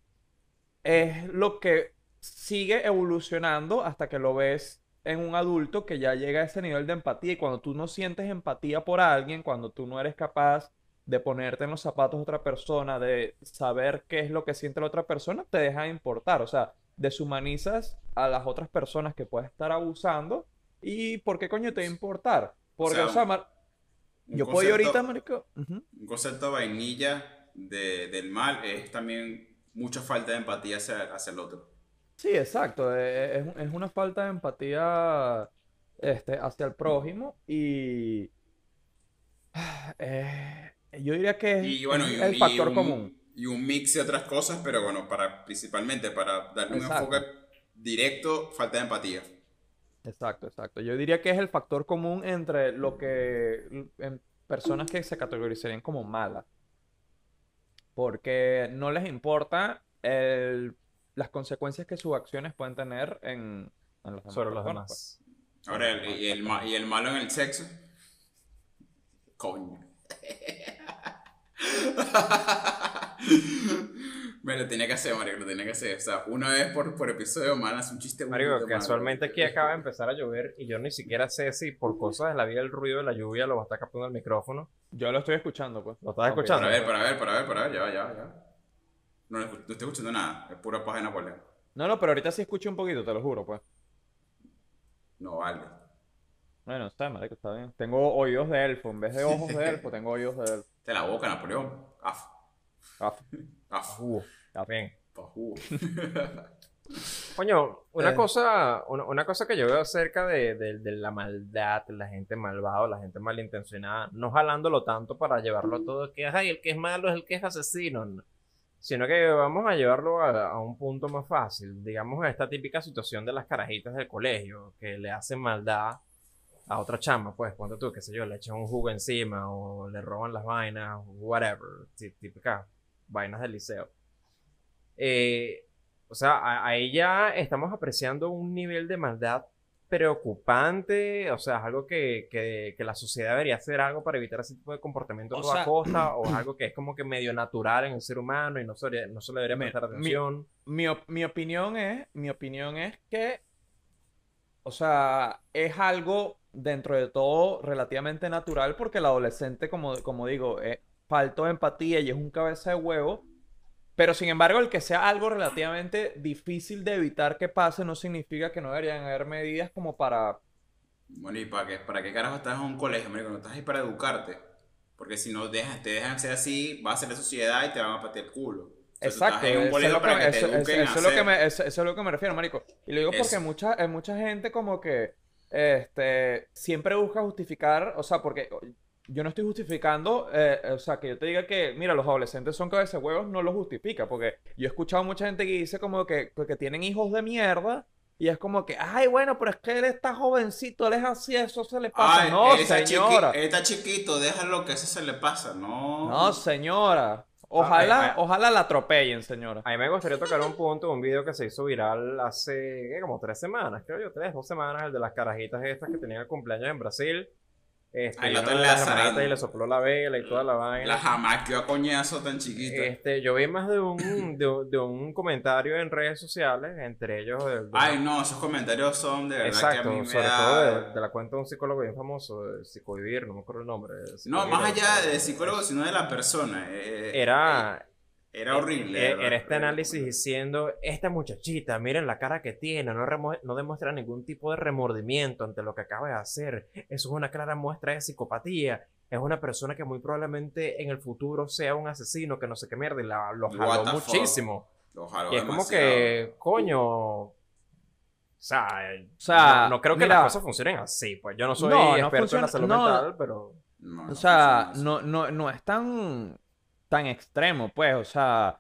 es lo que sigue evolucionando hasta que lo ves en un adulto que ya llega a ese nivel de empatía. Y cuando tú no sientes empatía por alguien, cuando tú no eres capaz de ponerte en los zapatos de otra persona, de saber qué es lo que siente la otra persona, te deja de importar. O sea, deshumanizas a las otras personas que puedes estar abusando. ¿Y por qué coño te va a importar? Porque, sea, o sea, mar- Un yo puedo ir ahorita, concepto- marico. Ujú. Un concepto vainilla de- del mal es también mucha falta de empatía hacia, hacia el otro. Sí, exacto. eh, Es, es una falta de empatía este, hacia el prójimo y eh, yo diría que es Y bueno, y, el y factor un, común. y un mix de otras cosas, pero bueno, para, principalmente para darle un Exacto. enfoque directo, falta de empatía. Exacto, exacto. Yo diría que es el factor común entre lo que en personas que se categorizarían como malas. Porque no les importa el- las consecuencias que sus acciones pueden tener en, en las demás Sobre los pues. demás. Ahora, el, y, el, ma- y el malo en el sexo. Coño. Me lo tenía que hacer, Mario, lo tenía que hacer. O sea, una vez por, por episodio, man, hace un chiste man. casualmente aquí acaba de empezar a llover y yo ni siquiera sé si por cosas de la vida el ruido de la lluvia lo va a estar captando el micrófono. Yo lo estoy escuchando, pues. ¿Lo estás escuchando? Para ver, para ver, para ver, para ver, ya, va, ya, va, ya. va. No, no estoy escuchando nada, es pura paja de Napoleón. No, no, pero ahorita sí escucho un poquito, te lo juro, pues. No vale. Bueno, está, marico, está bien. Tengo oídos de elfo. En vez de ojos de elfo, tengo oídos de elfo. De la boca, Napoleón. Af, Ah, af, Uh, está bien. pa' jugo. Coño, una Eh. cosa, una, una cosa que yo veo acerca de, de- de la maldad, la gente malvada, la gente malintencionada, no jalándolo tanto para llevarlo a todo que ay, el que es malo es el que es asesino, no. sino que vamos a llevarlo a, a un punto más fácil, digamos esta típica situación de las carajitas del colegio, que le hacen maldad a otra chama, pues, ponte tú, qué sé yo, le echan un jugo encima o le roban las vainas, whatever, tí- típicas vainas del liceo. Eh, o sea, ahí ya estamos apreciando un nivel de maldad preocupante, o sea, es algo que, que- que la sociedad debería hacer algo para evitar ese tipo de comportamiento a toda sea- costa, o es algo que es como que medio natural en el ser humano y no se, no se le debería Mi- prestar mi- atención. Mi, op- mi opinión es, mi opinión es que, o sea, es algo dentro de todo relativamente natural porque el adolescente, como, como digo, es falto de empatía y es un cabeza de huevo. Pero sin embargo, el que sea algo relativamente difícil de evitar que pase no significa que no deberían haber medidas como para Bueno, ¿y para qué, para qué carajo estás en un colegio, marico? No estás ahí para educarte. Porque si no dejas, te dejan ser así, vas a ser de sociedad y te van a patear el culo. Exacto, eso es lo que, me, refiero, marico. Y lo digo porque mucha, eh, mucha gente como que este, siempre busca justificar, o sea, porque yo no estoy justificando, eh, o sea, que yo te diga que, mira, los adolescentes son cabeza huevos, no lo justifica, porque yo he escuchado mucha gente que dice como que, que tienen hijos de mierda. Y es como que, ay, bueno, pero es que él está jovencito, él es así, eso se le pasa. Ay, no, él está chiqui- señora. él está chiquito, déjalo que eso se le pasa. No. No, señora. Ojalá, ay, ay. ojalá la atropellen, señora. A mí me gustaría tocar un punto, un video que se hizo viral hace ¿qué? como tres semanas, creo yo, tres, dos semanas, el de las carajitas estas que tenían el cumpleaños en Brasil. Este, la de las Lazareno. hermanitas y le sopló la vela y toda la vaina. La jamás a coñazo tan chiquita. Este, yo vi más de un, de, de un comentario en redes sociales, entre ellos del- del- Ay, no, esos comentarios son de verdad que a Exacto, mí me sobre da- todo de, de la cuenta de un psicólogo bien famoso, de Psicovivir, no me acuerdo el nombre. de No, más allá de psicólogo, sino de la persona. eh, eh, Era, Era horrible. Eh, era- Era este análisis diciendo, esta muchachita, miren la cara que tiene, no, no demuestra ningún tipo de remordimiento ante lo que acaba de hacer. Eso es una clara muestra de psicopatía. Es una persona que muy probablemente en el futuro sea un asesino que no sé qué mierda y la, lo jaló muchísimo. Lo jaló Y es como que, coño... O sea, eh, sea, no, no creo que mira- las cosas funcionen así. Pues yo no soy No, no experto en funciona- la salud no. mental, pero... No, no O sea, no, no, no es tan, tan extremo, pues, o sea,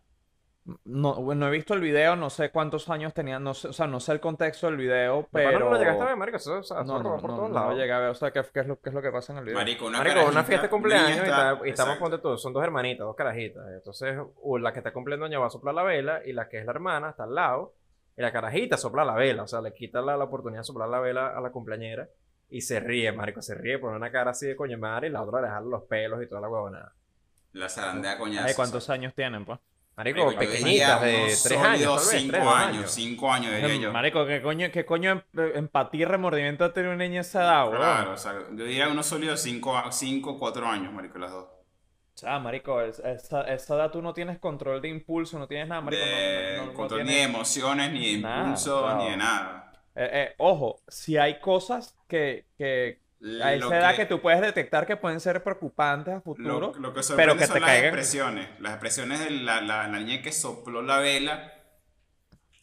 no, no he visto el video, no sé cuántos años tenía, no sé, o sea, no sé el contexto del video, Pero... No lo llegaste a ver, marico, eso, o sea, No, no, por no, todos no lo lados. llegué a ver, o sea, ¿qué, qué es lo, qué es lo que pasa en el video? Marico, una Marico, una fiesta de cumpleaños y, está- y estamos ponte son dos hermanitas, dos carajitas. Entonces, u- la que está cumpliendo años va a soplar la vela y la que es la hermana está al lado. Y la carajita sopla la vela, o sea, le quita la, la oportunidad de soplar la vela a la cumpleañera y se ríe, marico, se ríe, pone una cara así de coño madre y la otra le jala los pelos y toda la huevonada. La zarandea coñazo. ¿cuántos años tienen, pues? Marico, pequeñitas de tres años, cinco tres años, cinco años diría yo. Marico, ¿qué coño, qué coño em- empatía y remordimiento tiene una niña a esa edad, weón? Claro, o sea, yo diría unos sólidos cinco, cinco, cuatro años, marico, las dos. O sea, marico, es- esa, esa edad tú no tienes control de impulso, no tienes nada, marico, no- de no, no- no control ni de emociones, ni de Nada, impulso, claro. ni de nada. Eh, eh, ojo, si hay cosas que, que a Lo esa edad que tú puedes detectar que pueden ser preocupantes a Lo, futuro, lo que pero que son te las caigan. expresiones. Las expresiones de la, la, la niña que sopló la vela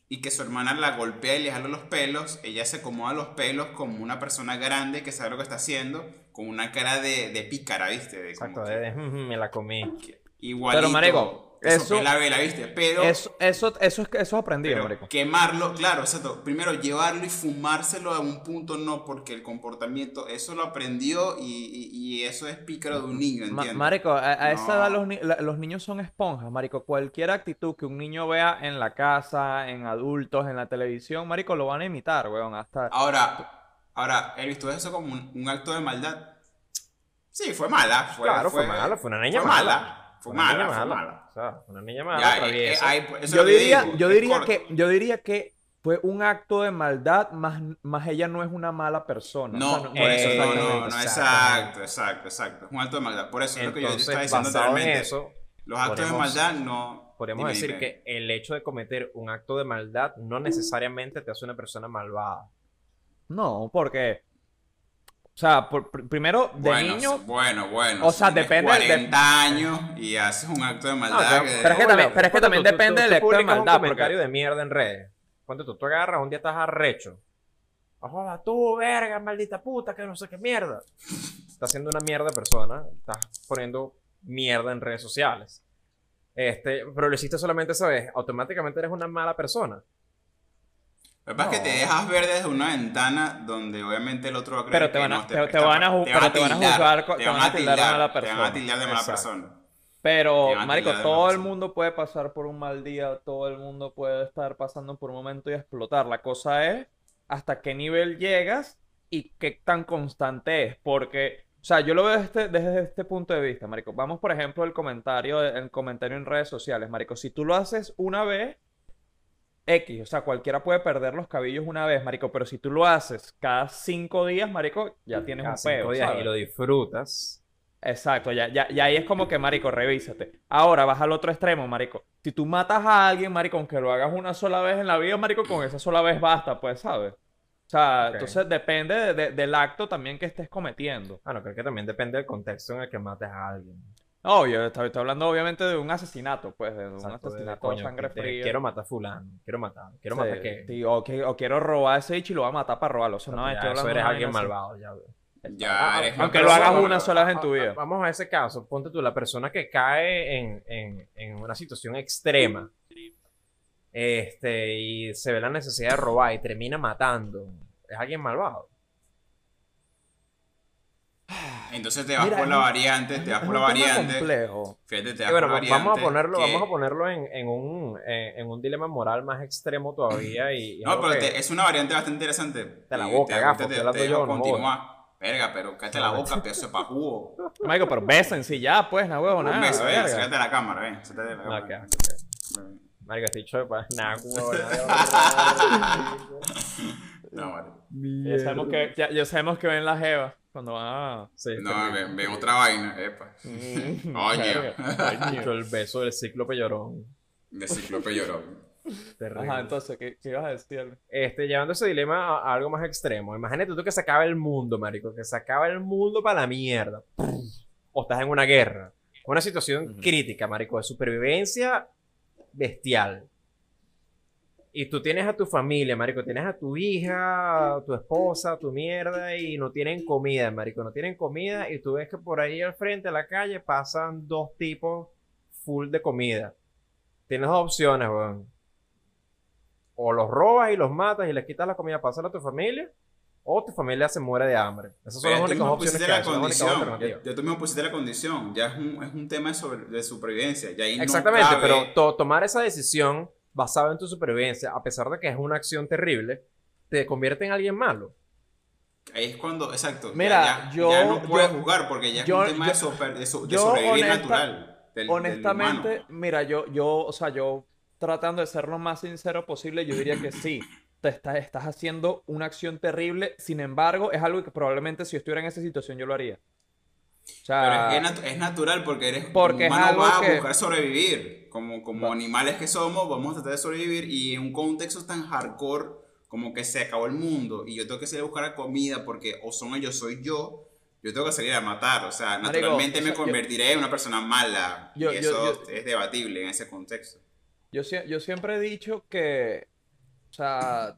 y que su hermana la golpea y le jala los pelos. Ella se acomoda los pelos como una persona grande que sabe lo que está haciendo, con una cara de, de pícara, ¿viste? De como Exacto, que- de, "Mm, me la comí. Igualito. Pero, marico, eso- la vela, ¿viste? Pero, eso, eso, eso, es, eso es aprendido, marico. quemarlo, claro, exacto. Primero llevarlo y fumárselo a un punto no, porque el comportamiento, eso lo aprendió y, y- y eso es pícaro de un niño, Ma- ¿entiendes? marico, a, a esa edad los, ni- la- los niños son esponjas, marico. Cualquier actitud que un niño vea en la casa, en adultos, en la televisión, marico, lo van a imitar, weón. Hasta... Ahora, ahora, ¿he visto eso como un, un acto de maldad? Sí, fue mala. Fue, claro, fue, mala, fue una niña fue mala. mala. Fue una mala, niña fue mala. mala. O sea, una niña mala, Ya, eh, eh, eso Yo diría, digo, yo diría que, yo diría que fue un acto de maldad, más, más ella no es una mala persona. No, O sea, por eso, no, no, no, exacto, exacto, exacto. Es un acto de maldad. Por eso es lo que yo Entonces, estaba diciendo anteriormente. eso, Los actos de podemos- maldad no. podríamos Dime, decir dime. que el hecho de cometer un acto de maldad no necesariamente te hace una persona malvada. No, porque, o sea, por- pr- primero, de Bueno, niño, bueno, bueno. o sea, depende de- 40 años y haces un acto de maldad. que- pero es que también- pero es que también depende del acto de maldad, un porque- comentario de mierda en redes. Cuando tú, tú agarras, un día estás arrecho. Joda, tú, verga, maldita puta, que no sé qué mierda. Estás haciendo una mierda de persona. Estás poniendo mierda en redes sociales. Este, pero lo hiciste solamente esa vez. Automáticamente eres una mala persona. Lo que pasa es que te dejas ver desde una ventana donde obviamente el otro va a creer Pero te que van a- no, te- te van a ju- pero te van a juzgar te te van van a a tildar de mala te van a persona. tildar de mala Exacto. persona. Pero, Te van a marico, todo el persona. mundo puede pasar por un mal día, todo el mundo puede estar pasando por un momento y explotar. La cosa es hasta qué nivel llegas y qué tan constante es. Porque, o sea, yo lo veo este- desde este punto de vista, marico. Vamos, por ejemplo, el comentario, el comentario en redes sociales, marico. Si tú lo haces una vez, X, o sea, cualquiera puede perder los cabellos una vez, marico. Pero si tú lo haces cada cinco días, marico, ya tienes Cada un peo, cinco días ¿sabes? y lo disfrutas. Exacto, ya, ya, ya ahí es como que, marico, revísate. Ahora, vas al otro extremo, marico. Si tú matas a alguien, marico, aunque lo hagas una sola vez en la vida, marico, con esa sola vez basta, pues, ¿sabes? O sea, entonces depende de- de- del acto también que estés cometiendo. Bueno, creo que también depende del contexto en el que mates a alguien. Obvio, estoy, estoy hablando obviamente de un asesinato, pues, de un Exacto, de, asesinato coño, sangre te- fría. Quiero matar a fulano. Quiero matar. Quiero Sí, matar qué. sí, o, que- o quiero robar a ese bicho y lo voy a matar para robarlo. O sea, no, Ya, estoy eso hablando de eres alguien así. malvado. Ya, Ya eres Aunque lo hagas una sola vez en tu vida. Vamos a ese caso. Ponte tú, la persona que cae en, en, en una situación extrema este, y se ve la necesidad de robar y termina matando. Es alguien malvado. Entonces te vas Mira, por la un- variante, te vas por un la variante. complejo. Fíjate, te vas bueno, por la vamos a variante ponerlo, que- vamos a ponerlo en, en un, en, en un dilema moral más extremo todavía. Y, y No, pero que- te- es una variante bastante interesante. Te la boca, te- gafo, te- estoy te yo, no continuar. Verga, pero cállate la boca, pedazo de pajugo. Marico, pero besen, sí, ya, pues, no huevo, Un nada. beso, ven, verga. sácate la cámara, ven. Sácate la cámara. Marico, este dicho de pa- Nah, huevón, No, vale. Ya sabemos que, ya, ya sabemos que ven las jevas cuando van a... Sí, No, ven, ven otra vaina, epa. Mm, Coño. verga. Dicho el beso del cíclope llorón. De ciclope llorón. Terrible. Ajá, entonces, ¿qué, qué ibas a decir? este, llevando ese dilema a, a algo más extremo. Imagínate tú que se acaba el mundo, marico, que se acaba el mundo para la mierda. O estás en una guerra. Una situación Ujú. crítica, marico, de supervivencia bestial. Y tú tienes a tu familia, marico, tienes a tu hija, a tu esposa, a tu mierda, y no tienen comida, marico, no tienen comida, y tú ves que por ahí al frente de la calle pasan dos tipos full de comida. Tienes dos opciones, weón. O los robas y los matas y les quitas la comida para hacerla a tu familia, o tu familia se muere de hambre. Esas son las únicas opciones que la hay, condición. Ya, ya tú mismo pusiste la condición. Ya es un, es un tema de, sobre- de supervivencia. Ya ahí no Exactamente, cabe- pero to- tomar esa decisión basada en tu supervivencia, a pesar de que es una acción terrible, te convierte en alguien malo. Ahí es cuando, exacto. Mira, ya, yo- ya no puedes yo- jugar porque ya es yo- un tema yo- de, super- de so- de yo sobrevivir honesta- natural. del- Honestamente, mira, yo, yo, o sea, yo tratando de ser lo más sincero posible, yo diría que sí. Te está- estás haciendo una acción terrible, sin embargo, es algo que probablemente si yo estuviera en esa situación yo lo haría. O sea, Pero es, que es nat- es natural porque eres Porque es humano algo va a que- buscar sobrevivir. Como, como animales que somos, vamos a tratar de sobrevivir y en un contexto tan hardcore como que se acabó el mundo y yo tengo que salir a buscar comida porque o son ellos, soy yo. Yo tengo que salir a matar, o sea, Marico, naturalmente o sea, me yo- convertiré en una persona mala Yo- y eso yo- es debatible en ese contexto. Yo, yo siempre he dicho que, o sea,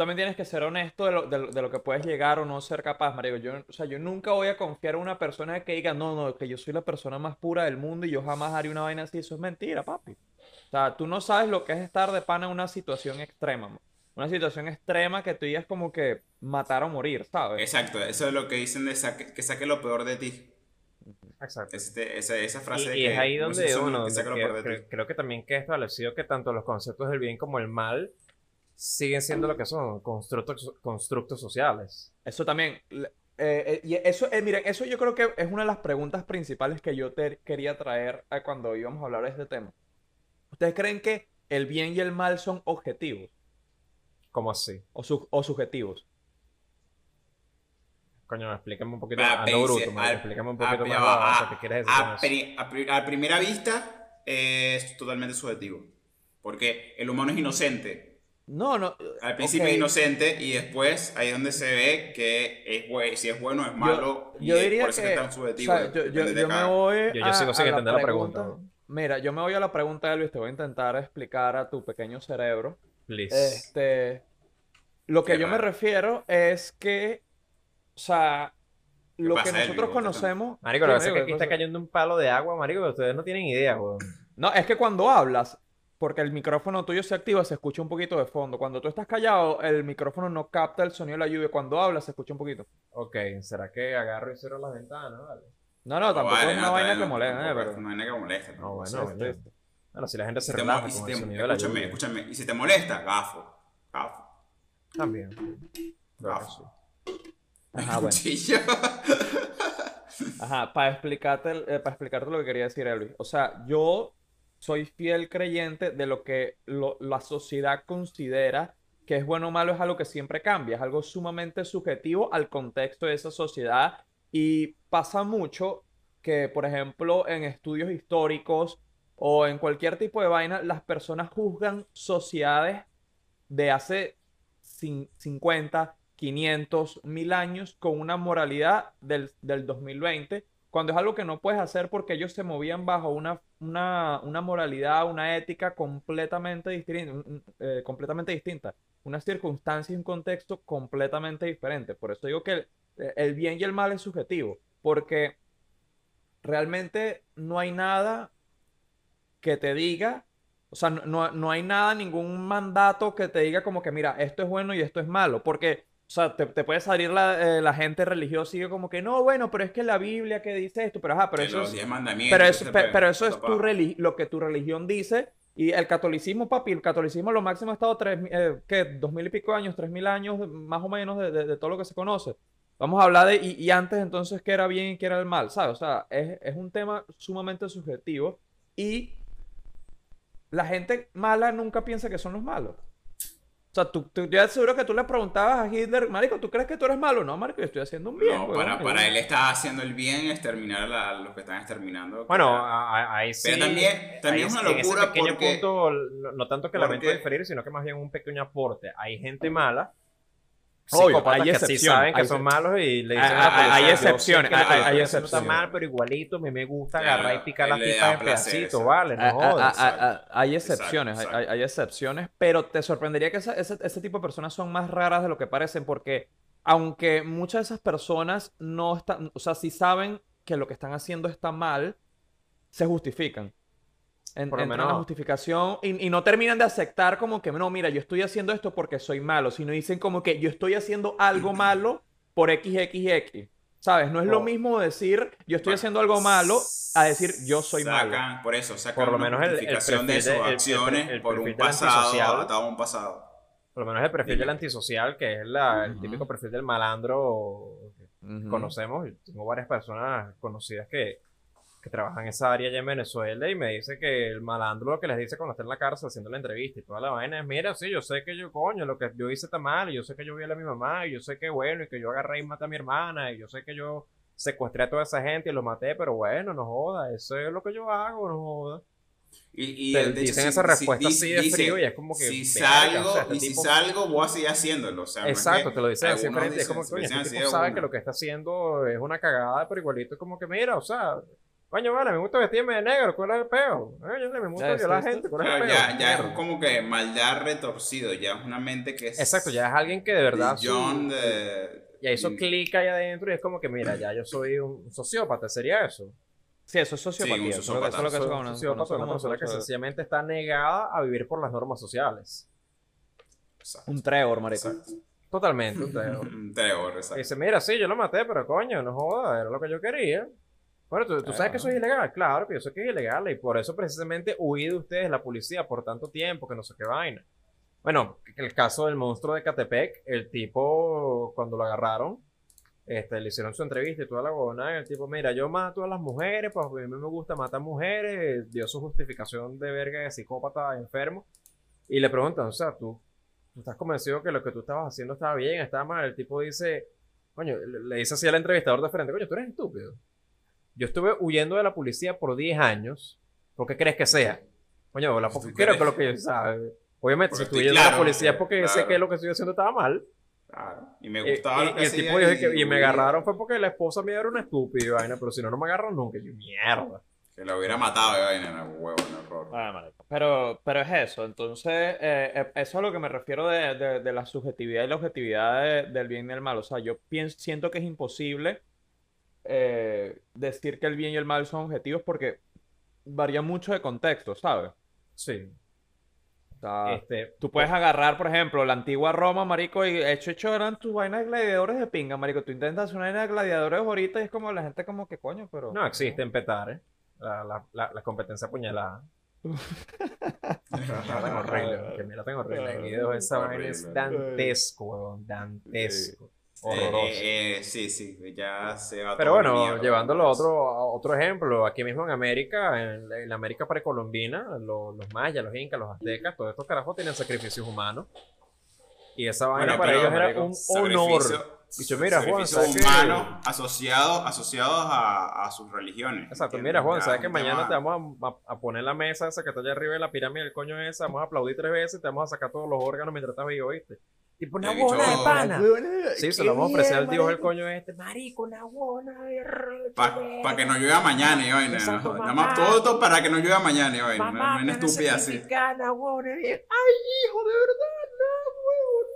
también tienes que ser honesto de lo, de lo- de lo que puedes llegar o no ser capaz, marico. Yo, o sea, yo nunca voy a confiar en una persona que diga, no, no, que yo soy la persona más pura del mundo y yo jamás haré una vaina así. Eso es mentira, papi. O sea, tú no sabes lo que es estar de pana en una situación extrema, man. Una situación extrema que tú digas como que matar o morir, ¿sabes? Exacto, eso es lo que dicen de saque- que saque lo peor de ti. Exacto. Este- esa, esa frase Y, de y que es ahí uno donde, que saque lo peor de que- ti. creo que también queda establecido que tanto los conceptos del bien como el mal siguen siendo lo que son, constructos, constructos sociales. Eso también. eh, eh, y eso, eh, miren, eso yo creo que es una de las preguntas principales que yo te quería traer a cuando íbamos a hablar de este tema. ¿Ustedes creen que el bien y el mal son objetivos ¿Cómo así? o, su- o subjetivos? Coño, explícame un poquito. Va, Ando pense, bruto, explícame un a- poquito más va, lo- a- qué quieres decir a, a pri- a primera vista es totalmente subjetivo. Porque el humano es inocente. No, no. Al principio es inocente y después ahí es donde se ve que es si es bueno o es malo. y Yo es diría por eso que, que es tan o subjetivo. sea, yo, me voy Yo- yo a- sigo sin a entender la pregunta. Mira, yo me voy a la pregunta de Luis, te voy a intentar explicar a tu pequeño cerebro. Please. Este, lo que Qué yo me refiero es que, o sea, lo que nosotros ¿Qué conocemos. Marico, lo que pasa es que aquí ¿qué está cayendo un palo de agua, marico, que ustedes no tienen idea, weón. No, es que cuando hablas, porque el micrófono tuyo se activa, se escucha un poquito de fondo. Cuando tú estás callado, el micrófono no capta el sonido de la lluvia. Cuando hablas, se escucha un poquito. Ok, ¿será que agarro y cierro las ventanas? Vale. No, no, tampoco vale, es una no, vaina que no, molesta, ¿eh? es Pero... una vaina que molesta. No, bueno, bueno. sí. Bueno, si la gente se te relaja mo- y si con te- sonido de la escúchame, lluvia. escúchame. Y si te molesta, gafo. Gafo. También. Gafo. Ajá, bueno. Ajá, para explicarte, eh, para explicarte lo que quería decir Elvis. O sea, yo soy fiel creyente de lo que la sociedad considera que es bueno o malo, es algo que siempre cambia, es algo sumamente subjetivo al contexto de esa sociedad. Y pasa mucho que, por ejemplo, en estudios históricos o en cualquier tipo de vaina, las personas juzgan sociedades de hace cin- 50, 500, 1000 años con una moralidad del, del 2020, cuando es algo que no puedes hacer porque ellos se movían bajo una, una, una moralidad, una ética completamente eh, completamente distinta, unas circunstancias y un contexto completamente diferente. Por eso digo que el, el bien y el mal es subjetivo, porque realmente no hay nada que te diga, o sea, no, no hay nada, ningún mandato que te diga como que, mira, esto es bueno y esto es malo, porque, o sea, te, te puede salir la, eh, la gente religiosa y sigue como que, no, bueno, pero es que la Biblia que dice esto, pero ajá, pero eso es, pero eso, pe- pero eso es tu lo que tu religión dice. Y el catolicismo, papi, el catolicismo lo máximo ha estado tres, eh, ¿qué? Dos mil y pico años, tres mil años, más o menos, de, de- de todo lo que se conoce. Vamos a hablar de, y, y antes entonces, qué era bien y qué era el mal, ¿sabes? O sea, es, es un tema sumamente subjetivo y la gente mala nunca piensa que son los malos. O sea, tú, tú- yo seguro que tú le preguntabas a Hitler, Marico, ¿tú crees que tú eres malo? No, Marico, yo estoy haciendo un bien. No, huevón". para, para él está haciendo el bien exterminar a la- a los que están exterminando. Bueno, a- ahí sí. Pero también- también ahí es una en ese locura pequeño porque- punto, no, no tanto que lamento porque- diferir, sino que más bien un pequeño aporte. Hay gente mala. Obvio, psicópatas hay que sí excepciones, saben que hay son malos y le Hay- dicen a la hay- policía, hay "Yo sé excepciones, que hay- excepciones. mal, pero igualito a mí me gusta Claro, agarrar y picar las tipas en pedacitos, vale, no Ah, ah, jodas. ah, ah, hay excepciones, hay- exacto. Hay, hay excepciones, pero te sorprendería que ese tipo de personas son más raras de lo que parecen, porque aunque muchas de esas personas no están, o sea, si saben que lo que están haciendo está mal, se justifican. En, Por lo en la menos- justificación y, y no terminan de aceptar como que, no, mira, yo estoy haciendo esto porque soy malo, sino dicen como que yo estoy haciendo algo malo por XXX. ¿Sabes? No es lo Oh. mismo decir yo estoy Bueno, haciendo algo malo a decir yo soy malo. sacan, Por eso, sacan Por lo una menos el- el justificación de perfil sus de- el- el- acciones el por un perfil pasado, atado a un pasado. Por lo menos el perfil Dime. del antisocial, que es la- el Ujú. típico perfil del malandro que Ujú. conocemos. Yo Tengo varias personas conocidas que, que trabajan en esa área allá en Venezuela y me dice que el malandro lo que les dice cuando está en la cárcel haciendo la entrevista y toda la vaina es, mira, sí, yo sé que yo, coño, lo que yo hice está mal y yo sé que yo violé a mi mamá y yo sé que bueno y que yo agarré y maté a mi hermana y yo sé que yo secuestré a toda esa gente y los maté, pero bueno, no joda, eso es lo que yo hago, no joda. Y, y Te de hecho, dicen esa si- respuesta así de dice, frío y es como que, Si salgo, o sea, este y si tipo- salgo, voy a seguir haciéndolo. O sea, Exacto, te lo dicen así frente. Es como que, dicen este tipo sabe que lo que está haciendo es una cagada, pero igualito es como que, mira, o sea, coño, vale, me gusta vestirme de negro, ¿cuál es el peo? Eh, yo le me gusta violar sí, sí. gente, ¿cuál es el peo? ya, ya es como que maldad retorcido, ya es una mente que es. Exacto, ya es alguien que de verdad su- beyond de- ya hizo clic ahí adentro y es como que, mira, ya yo soy un sociópata, ¿sería eso? Sí, eso es sociopatía. Sí, un eso es lo que- eso es lo que Soy se un conoce- sociópata, una persona que sencillamente está negada a vivir por las normas sociales. Exacto. Un Trevor, marico. Exacto. Totalmente, un teo. Un Trevor, Y exacto. dice, mira, sí, yo lo maté, pero coño, no joda, era lo que yo quería. Bueno, tú, tú sabes que eso es ilegal, claro, que yo sé que es ilegal y por eso precisamente huí de ustedes, la policía, por tanto tiempo, que no sé qué vaina. Bueno, el caso del monstruo de Catepec, el tipo, cuando lo agarraron, este, le hicieron su entrevista y toda la huevona, el tipo, mira, yo mato a las mujeres, pues a mí me gusta matar mujeres, dio su justificación de verga de psicópata enfermo, y le preguntan, o sea, tú, tú estás convencido que lo que tú estabas haciendo estaba bien, estaba mal, el tipo dice, coño, le, le dice así al entrevistador de frente, coño, tú eres estúpido. Yo estuve huyendo de la policía por 10 años, ¿por qué crees que sea? Coño, la Pues porque creo que lo que yo sabe. Obviamente, si Porque estoy huyendo de la policía es porque sé que lo que estoy haciendo estaba mal. Claro. Y me Y, gustaba y- lo que y el tipo dijo que y me agarraron fue porque la esposa mía era una estúpida, y vaina, pero si no, no me agarran nunca. Yo, mierda. Que lo hubiera matado de vaina, no, huevo, un error. Ah. Pero, pero es eso. Entonces, eh, eh, eso es a lo que me refiero de, de- de la subjetividad y la objetividad de- del bien y el mal. O sea, yo pienso, siento que es imposible eh, decir que el bien y el mal son objetivos porque varía mucho de contexto, ¿sabes? Sí. O sea, Este, Tú puedes agarrar, por ejemplo, la antigua Roma, marico, y hecho, hecho eran tus vainas de gladiadores de pinga, marico. Tú intentas una vaina de gladiadores ahorita y es como la gente como que coño, pero... no existe en petar, ¿eh? La, la, la, la competencia apuñalada. Mira tan horrible, que mira tan horrible. El video de esa vaina es dantesco, weón. Dantesco. Horroroso. Eh, eh, sí, sí, ya se va Pero bueno, llevándolo a otro, a otro ejemplo, aquí mismo en América, en, la- en la América precolombina, lo- los mayas, los incas, los aztecas, todos estos carajos tienen sacrificios humanos. Y esa vaina Bueno, para ellos era un honor. Dicho, mira, Juan, ¿sabes qué? humanos asociados, asociados a, a sus religiones. Exacto, ¿entiendes? mira Juan, sabes que mañana te vamos a, a- a poner la mesa esa que está allá arriba de la pirámide del coño esa, vamos a aplaudir tres veces y te vamos a sacar todos los órganos mientras estás vivo, ¿viste? Tipo una bicho- buena de pana. Sí, se lo vamos a ofrecer al dios del coño este. Marico, una buena. Para que no llueva mañana y. Exacto, ¿no? Mamá. más todo esto para que no llueva mañana y vaina. Mamá, no, no es estúpida así. Ay, hijo, de verdad, no, huevona.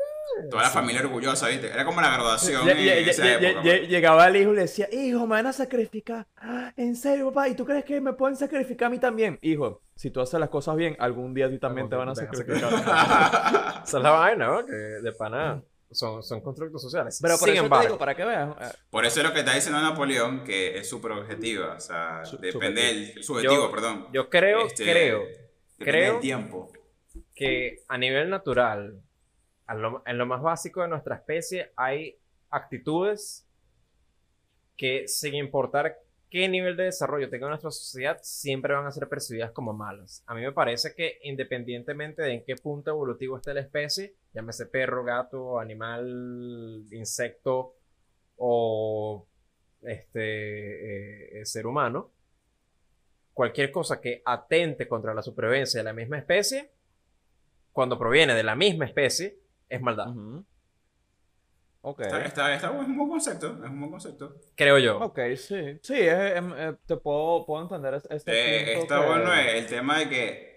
Toda la familia orgullosa, ¿viste? Era como la graduación Lle- en lle- esa lle- época. pues. Llegaba el hijo y le decía, hijo, me van a sacrificar. "Ah, ¿En serio, papá? ¿Y tú crees que me pueden sacrificar a mí también? Hijo, si tú haces las cosas bien, algún día a ti también te van a te sacrificar. Esa es la vaina, ¿no? Que de pana son, son constructos sociales. Pero por Sin eso te embargo, digo, para que veas. eh, Por eso es lo que está diciendo Napoleón, que es súper objetiva. O sea, Su- depende del. Subjetivo, Yo- perdón. yo creo, Este, creo depende creo- del tiempo. que a nivel natural, en lo más básico de nuestra especie, hay actitudes que sin importar qué nivel de desarrollo tenga nuestra sociedad, siempre van a ser percibidas como malas. A mí me parece que independientemente de en qué punto evolutivo esté la especie, llámese perro, gato, animal, insecto o este eh, ser humano, cualquier cosa que atente contra la supervivencia de la misma especie, cuando proviene de la misma especie, es maldad. ujú. Ok. Está, está, es un buen concepto. Es un buen concepto. Creo yo. Ok, sí. Sí, es- em, eh, te puedo, puedo entender es- este Eh, punto está que- bueno eh, el tema de que,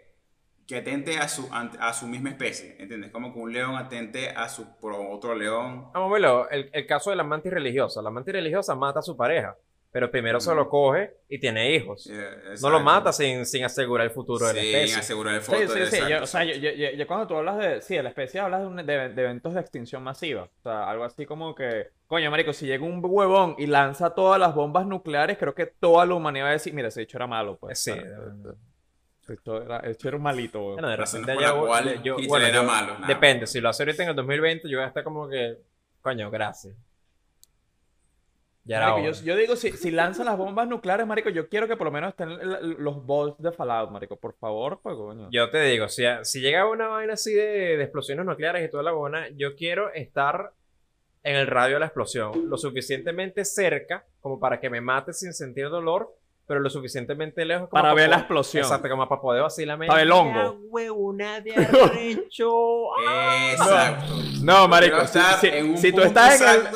que atente a su, a su misma especie. ¿Entiendes? Como que un león atente a su pro- otro león. Vamos a verlo. El, el caso de la mantis religiosa. La mantis religiosa mata a su pareja, pero primero se lo coge y tiene hijos. No lo mata sin, sin asegurar el futuro de la Sin especie. asegurar el Sí, foto. sí, sí. exacto, Yo, o sea, yo, exacto. yo- yo- yo cuando tú hablas de. Sí, de la especie hablas de, un- de- de eventos de extinción masiva. O sea, algo así como que. Coño, marico, si llega un huevón y lanza todas las bombas nucleares, creo que toda la humanidad va a decir: Mira, ese hecho era malo, pues. Sí. O sea, ese hecho era, hecho era un malito, weón. Bueno, de Razón repente voy- cual yo- bueno, era yo- malo, nada. Depende. Si lo hace ahorita en el 2020, yo voy a estar como que. Coño, gracias. Ya era Marico, yo, yo digo, si, si lanzan las bombas nucleares, marico, yo quiero que por lo menos estén los balls de Fallout, marico. Por favor, pues, coño. Yo te digo, si, si llega una vaina así de, de explosiones nucleares y toda la buena, yo quiero estar en el radio de la explosión, lo suficientemente cerca como para que me mate sin sentir dolor, pero lo suficientemente lejos como Para ver la explosión. Exacto, como para poder vacilarme. Para el hongo. "Ah, huevona de arrecho. Ah". Exacto. No, marico, si, si- si tú estás en el,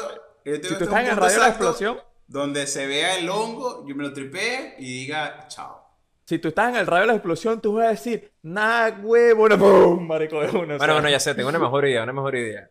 yo tengo si tú estás en el radio de la explosión, Donde se vea el hongo, yo me lo tripee y diga chao. si tú estás en el radio de la explosión, tú vas a decir, nah, huevo, no, pum, marico de una. o Bueno, bueno, ya sé, tengo una mejor idea, una mejor idea.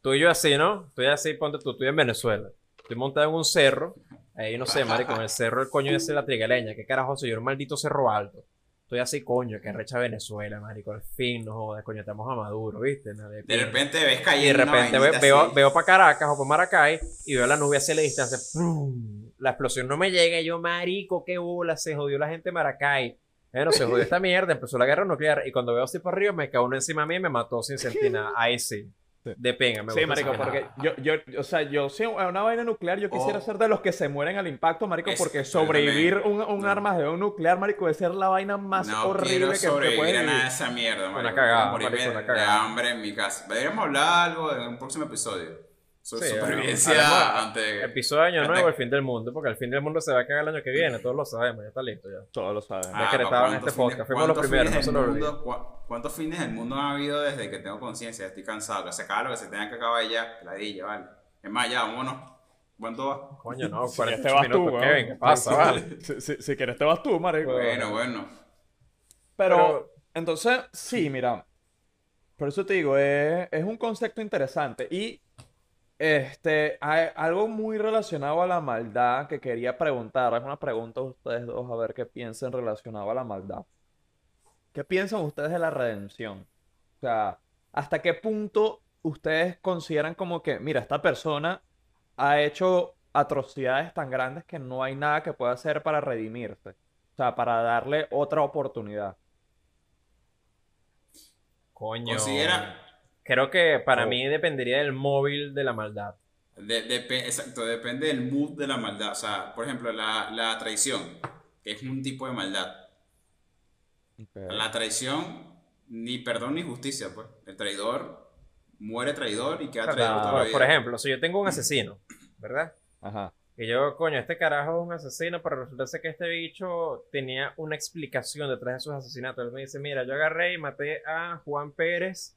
Tú y yo así, ¿no? Tú y así, ponte tú, tú en Venezuela. Estoy montado en un cerro, ahí no sé, marico, en el cerro el coño ese de la trigaleña. ¿Qué carajo soy yo? Un maldito cerro alto. Estoy así, coño, que recha Venezuela, marico. Al fin, no jodas, coño, estamos a Maduro, ¿viste? De De repente ves Y de cayendo una repente ve- veo, veo para Caracas o para Maracay y veo la nube hacia la distancia. ¡prum! La explosión no me llega y yo, marico, qué bola, se jodió la gente de Maracay. Bueno, se jodió esta mierda, empezó la guerra nuclear y cuando veo así para arriba me cae uno encima de mí y me mató sin sentir nada. Ahí sí. De pinga, me Sí, gusta marico, esa porque yo, yo, o sea, yo, si una vaina nuclear, yo quisiera Oh. ser de los que se mueren al impacto, marico, Es- porque sobrevivir un, un No. armagedón nuclear, marico, debe ser la vaina más No horrible que, sobrevivir puedes a nada de esa mierda, marico. cagada, Quiero morirme marico, una de cagada. hambre en mi casa. Deberíamos hablar algo en un próximo episodio. Sí, supervivencia además, ante... Episodio de Año Hasta- Nuevo, el fin del mundo, porque el fin del mundo se va a cagar el año que viene, todos lo sabemos, ya está listo ya. Todos lo saben. Ah, ¿cuántos este podcast. fines- Fuimos los primeros, no se del lo mundo- cua- ¿Cuántos fines del mundo ha habido desde que tengo conciencia? Estoy cansado. Que se acabe lo que se tenga que acabar ya. Ladilla, vale. Es más, ya, vámonos. ¿Cuánto va? Coño, no, Si quieres 48 te vas tú, minutos, weón. Kevin, ¿qué pasa, vale? Si, si- si quieres te vas tú, marico. Bueno, bueno. Pero, Pero- entonces, sí, mira. Por eso te digo, es, es un concepto interesante. Y este, hay algo muy relacionado a la maldad que quería preguntar. Es una pregunta a ustedes dos, a ver qué piensan relacionado a la maldad. ¿Qué piensan ustedes de la redención? O sea, ¿hasta qué punto ustedes consideran como que, mira, esta persona ha hecho atrocidades tan grandes que no hay nada que pueda hacer para redimirse? O sea, para darle otra oportunidad. Coño. Considera... Creo que para Oh. mí dependería del móvil de la maldad. De- exacto, depende del mood de la maldad. O sea, por ejemplo, la, la traición, que es un tipo de maldad. La traición, ni perdón ni justicia, pues. El traidor muere traidor y queda traidor toda la Por, vida. por ejemplo, si yo tengo un asesino, ¿verdad? Ajá. Y yo, coño, este carajo es un asesino, pero resulta que este bicho tenía una explicación detrás de sus asesinatos. Él me dice, mira, yo agarré y maté a Juan Pérez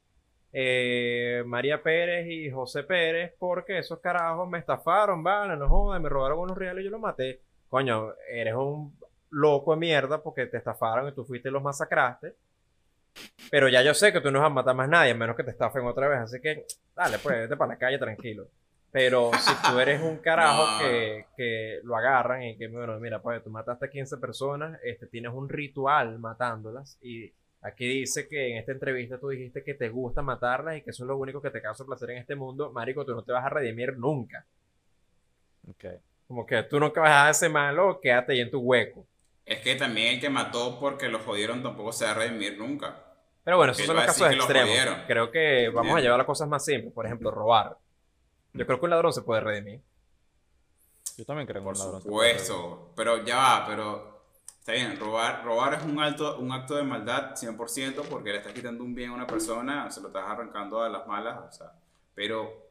eh, María Pérez y José Pérez porque esos carajos me estafaron, vale, no jodas, me robaron unos reales y yo los maté. Coño, eres un loco de mierda porque te estafaron y tú fuiste y los masacraste. Pero ya yo sé que tú no vas a matar más nadie, a menos que te estafen otra vez. Así que, dale, pues, vete para la calle tranquilo. Pero si tú eres un carajo No. que, que lo agarran y que, bueno, mira, pues tú mataste a 15 personas, este, tienes un ritual matándolas y aquí dice que en esta entrevista tú dijiste que te gusta matarlas y que eso es lo único que te causa placer en este mundo, marico, tú no te vas a redimir nunca. Ok. Como que tú nunca vas a ese malo, quédate ahí en tu hueco. Es que también el que mató porque lo jodieron tampoco se va a redimir nunca. Pero bueno, Que esos son los casos que lo extremos. Creo que vamos a llevar las cosas más simples. Por ejemplo, robar. Yo creo que un ladrón se puede redimir. Yo también creo Por un ladrón. supuesto. Pero ya va, pero está bien, robar, robar es un, alto, un acto de maldad 100% porque le estás quitando un bien a una persona, se lo estás arrancando a las malas, o sea, pero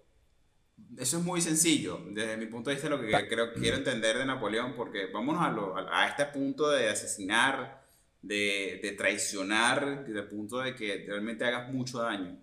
eso es muy sencillo. Desde mi punto de vista, lo que creo quiero entender de Napoleón, porque vámonos a, lo- a, a este punto de asesinar, de, de traicionar, desde el punto de que realmente hagas mucho daño.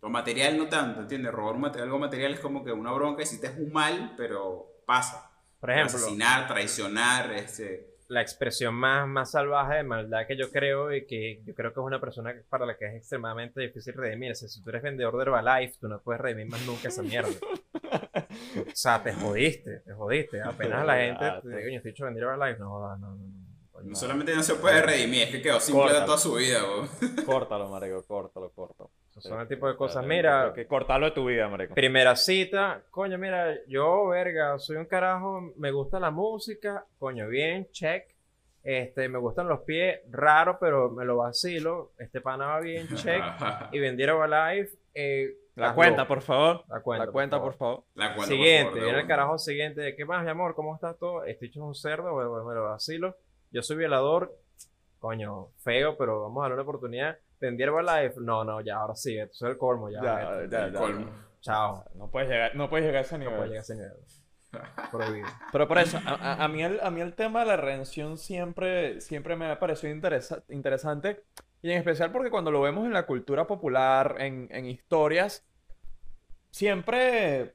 Lo material no tanto, ¿entiendes? Robar un algo material es como que una bronca, hiciste un mal, pero pasa. Por ejemplo, Asesinar, traicionar, este... la expresión más, más salvaje de maldad que yo creo y que yo creo que es una persona para la que es extremadamente difícil redimirse. Si tú eres vendedor de Herbalife, tú no puedes redimir más nunca esa mierda. O sea, te jodiste, te jodiste. Apenas la gente te digo, yo estoy hecho vender Herbalife, no jodas, no, no, no. Solamente no se puede redimir, es que quedó sin plata toda su vida, weón. Córtalo, marico, córtalo, córtalo. Son el tipo de cosas. Mira, que cortarlo de tu vida, marico. Primera cita, coño, mira, yo, verga, soy un carajo, me gusta la música, coño, bien, check. Este, me gustan los pies, raro, pero me lo vacilo. Este pana va bien, check. Y vendiera Herbalife, eh, La cuenta, por favor. La cuenta, La cuenta, por por favor. La cuenta, por Siguiente, favor, viene el carajo siguiente. ¿Qué más, mi amor? ¿Cómo estás todo? Este hecho es un cerdo, bueno, me lo vacilo. Yo soy violador, coño, feo, pero vamos a darle una oportunidad. Vendí Herbalife, no, no, ya, ahora sí, esto es el colmo, ya. Ya, ya, El ya. colmo. Chao. No puedes llegar, no puedes llegar a ese No nivel. puedo llegar a ese nivel. Prohibido. Pero por eso, a, a- a mí el, a mí el tema de la redención siempre, siempre me ha parecido interesa- interesante. Y en especial porque cuando lo vemos en la cultura popular, en, en historias, siempre,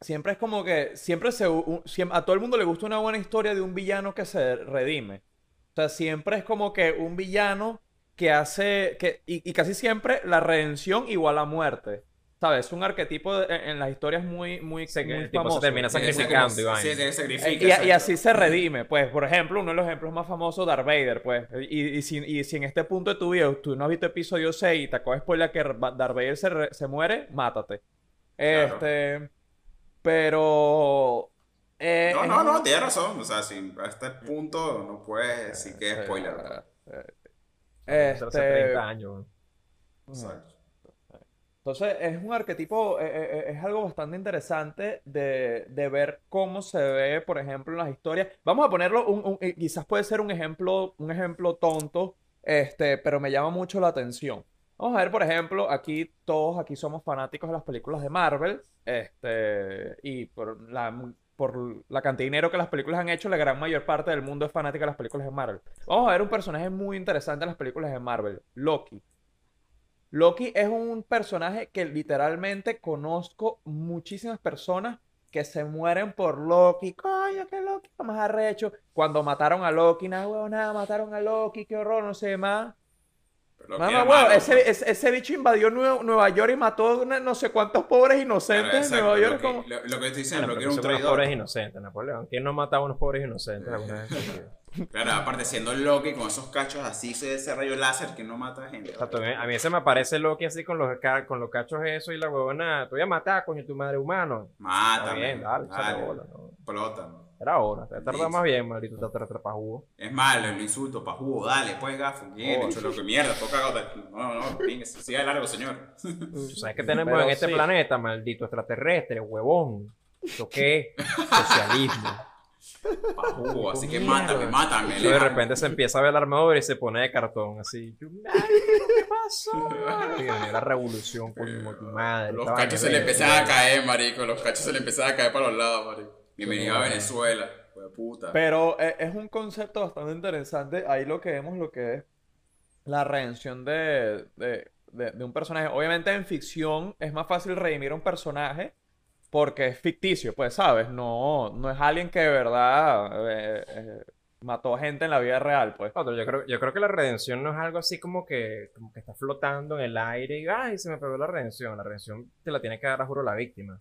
siempre es como que, siempre se, u- siem- a todo el mundo le gusta una buena historia de un villano que se redime. O sea, siempre es como que un villano que hace, que, y, y casi siempre la redención igual a muerte. ¿Sabes? Es un arquetipo de- en, en las historias muy, muy, el tipo se famoso. termina sacrificando vaina. sí, sacrifica, Eh, Y, y así se redime, pues, por ejemplo, uno de los ejemplos más famosos, Darth Vader, pues, y, y si, y si en este punto de tu vida tú no has visto episodio 6 y te acabo de spoiler que Darth Vader se, re- se muere, mátate. Claro. Este, pero... eh, No, no, no, tienes razón. O sea, si a este punto no puedes decir que es eh, spoiler. eh, Eso hace este, 30 años. Exacto. Entonces es un arquetipo, eh, eh, eh, es algo bastante interesante de, de ver cómo se ve, por ejemplo, en las historias. Vamos a ponerlo, un, un- quizás puede ser un ejemplo, un ejemplo tonto, este, pero me llama mucho la atención. Vamos a ver, por ejemplo, aquí todos aquí somos fanáticos de las películas de Marvel, este, y por la, por la cantidad de dinero que las películas han hecho, la gran mayor parte del mundo es fanática de las películas de Marvel. Vamos a ver un personaje muy interesante en las películas de Marvel, Loki. Loki es un personaje que literalmente conozco muchísimas personas que se mueren por Loki. Coño, que Loki más arrecho. Cuando mataron a Loki, nada, huevo, nada, mataron a Loki, qué horror, no sé más. Pero lo Mamá, huevo, malo, ese, pues. ese, ese bicho invadió Nueva, Nueva York y mató no sé cuántos pobres Claro, inocentes en Nueva York. Lo que, como- lo, lo que estoy diciendo, Bueno, lo que era un unos pobres traidor. inocentes, Napoleón. ¿Quién no mataba a unos pobres inocentes? Claro, aparte siendo Loki con esos cachos así, ese, ese rayo láser que no mata gente. Exacto, a mí se me aparece Loki así con los, con los cachos eso y la huevona. Te voy a matar, coño, tu madre humano. Está Mátame. bien, dale, dale, échale bola, no. explótame. Era hora, te Listo. más bien, maldito tatrapajugo. Es malo, lo insulto, pa' jugo, dale, pues gafo, bien, Oh. hecho lo que mierda, toca No, no, venga, siga de largo, señor. Tú sabes que tenemos Pero en este sí. planeta, maldito extraterrestre, huevón. ¿Esto qué? Socialismo. Pa' jugo, así que Mierda. mátame, mátame. Y de repente se empieza a ver el armador y se pone de cartón, así. Yo, "Marico, ¿Qué pasó? Y viene la revolución con tu madre. Los cachos se le empezaban a caer, marico, los cachos se le empezaban a caer para los lados, marico. Bienvenido a Venezuela, de puta. Pero eh, es un concepto bastante interesante. Ahí lo que vemos lo que es la redención de, de, de, de un personaje. Obviamente en ficción es más fácil redimir a un personaje porque es ficticio, pues, ¿sabes? No, no es alguien que de verdad eh, eh, mató gente en la vida real, pues. Otro, yo creo, yo creo que la redención no es algo así como que, como que está flotando en el aire y ¡ay! se me pegó la redención. La redención te la tiene que dar a juro la víctima.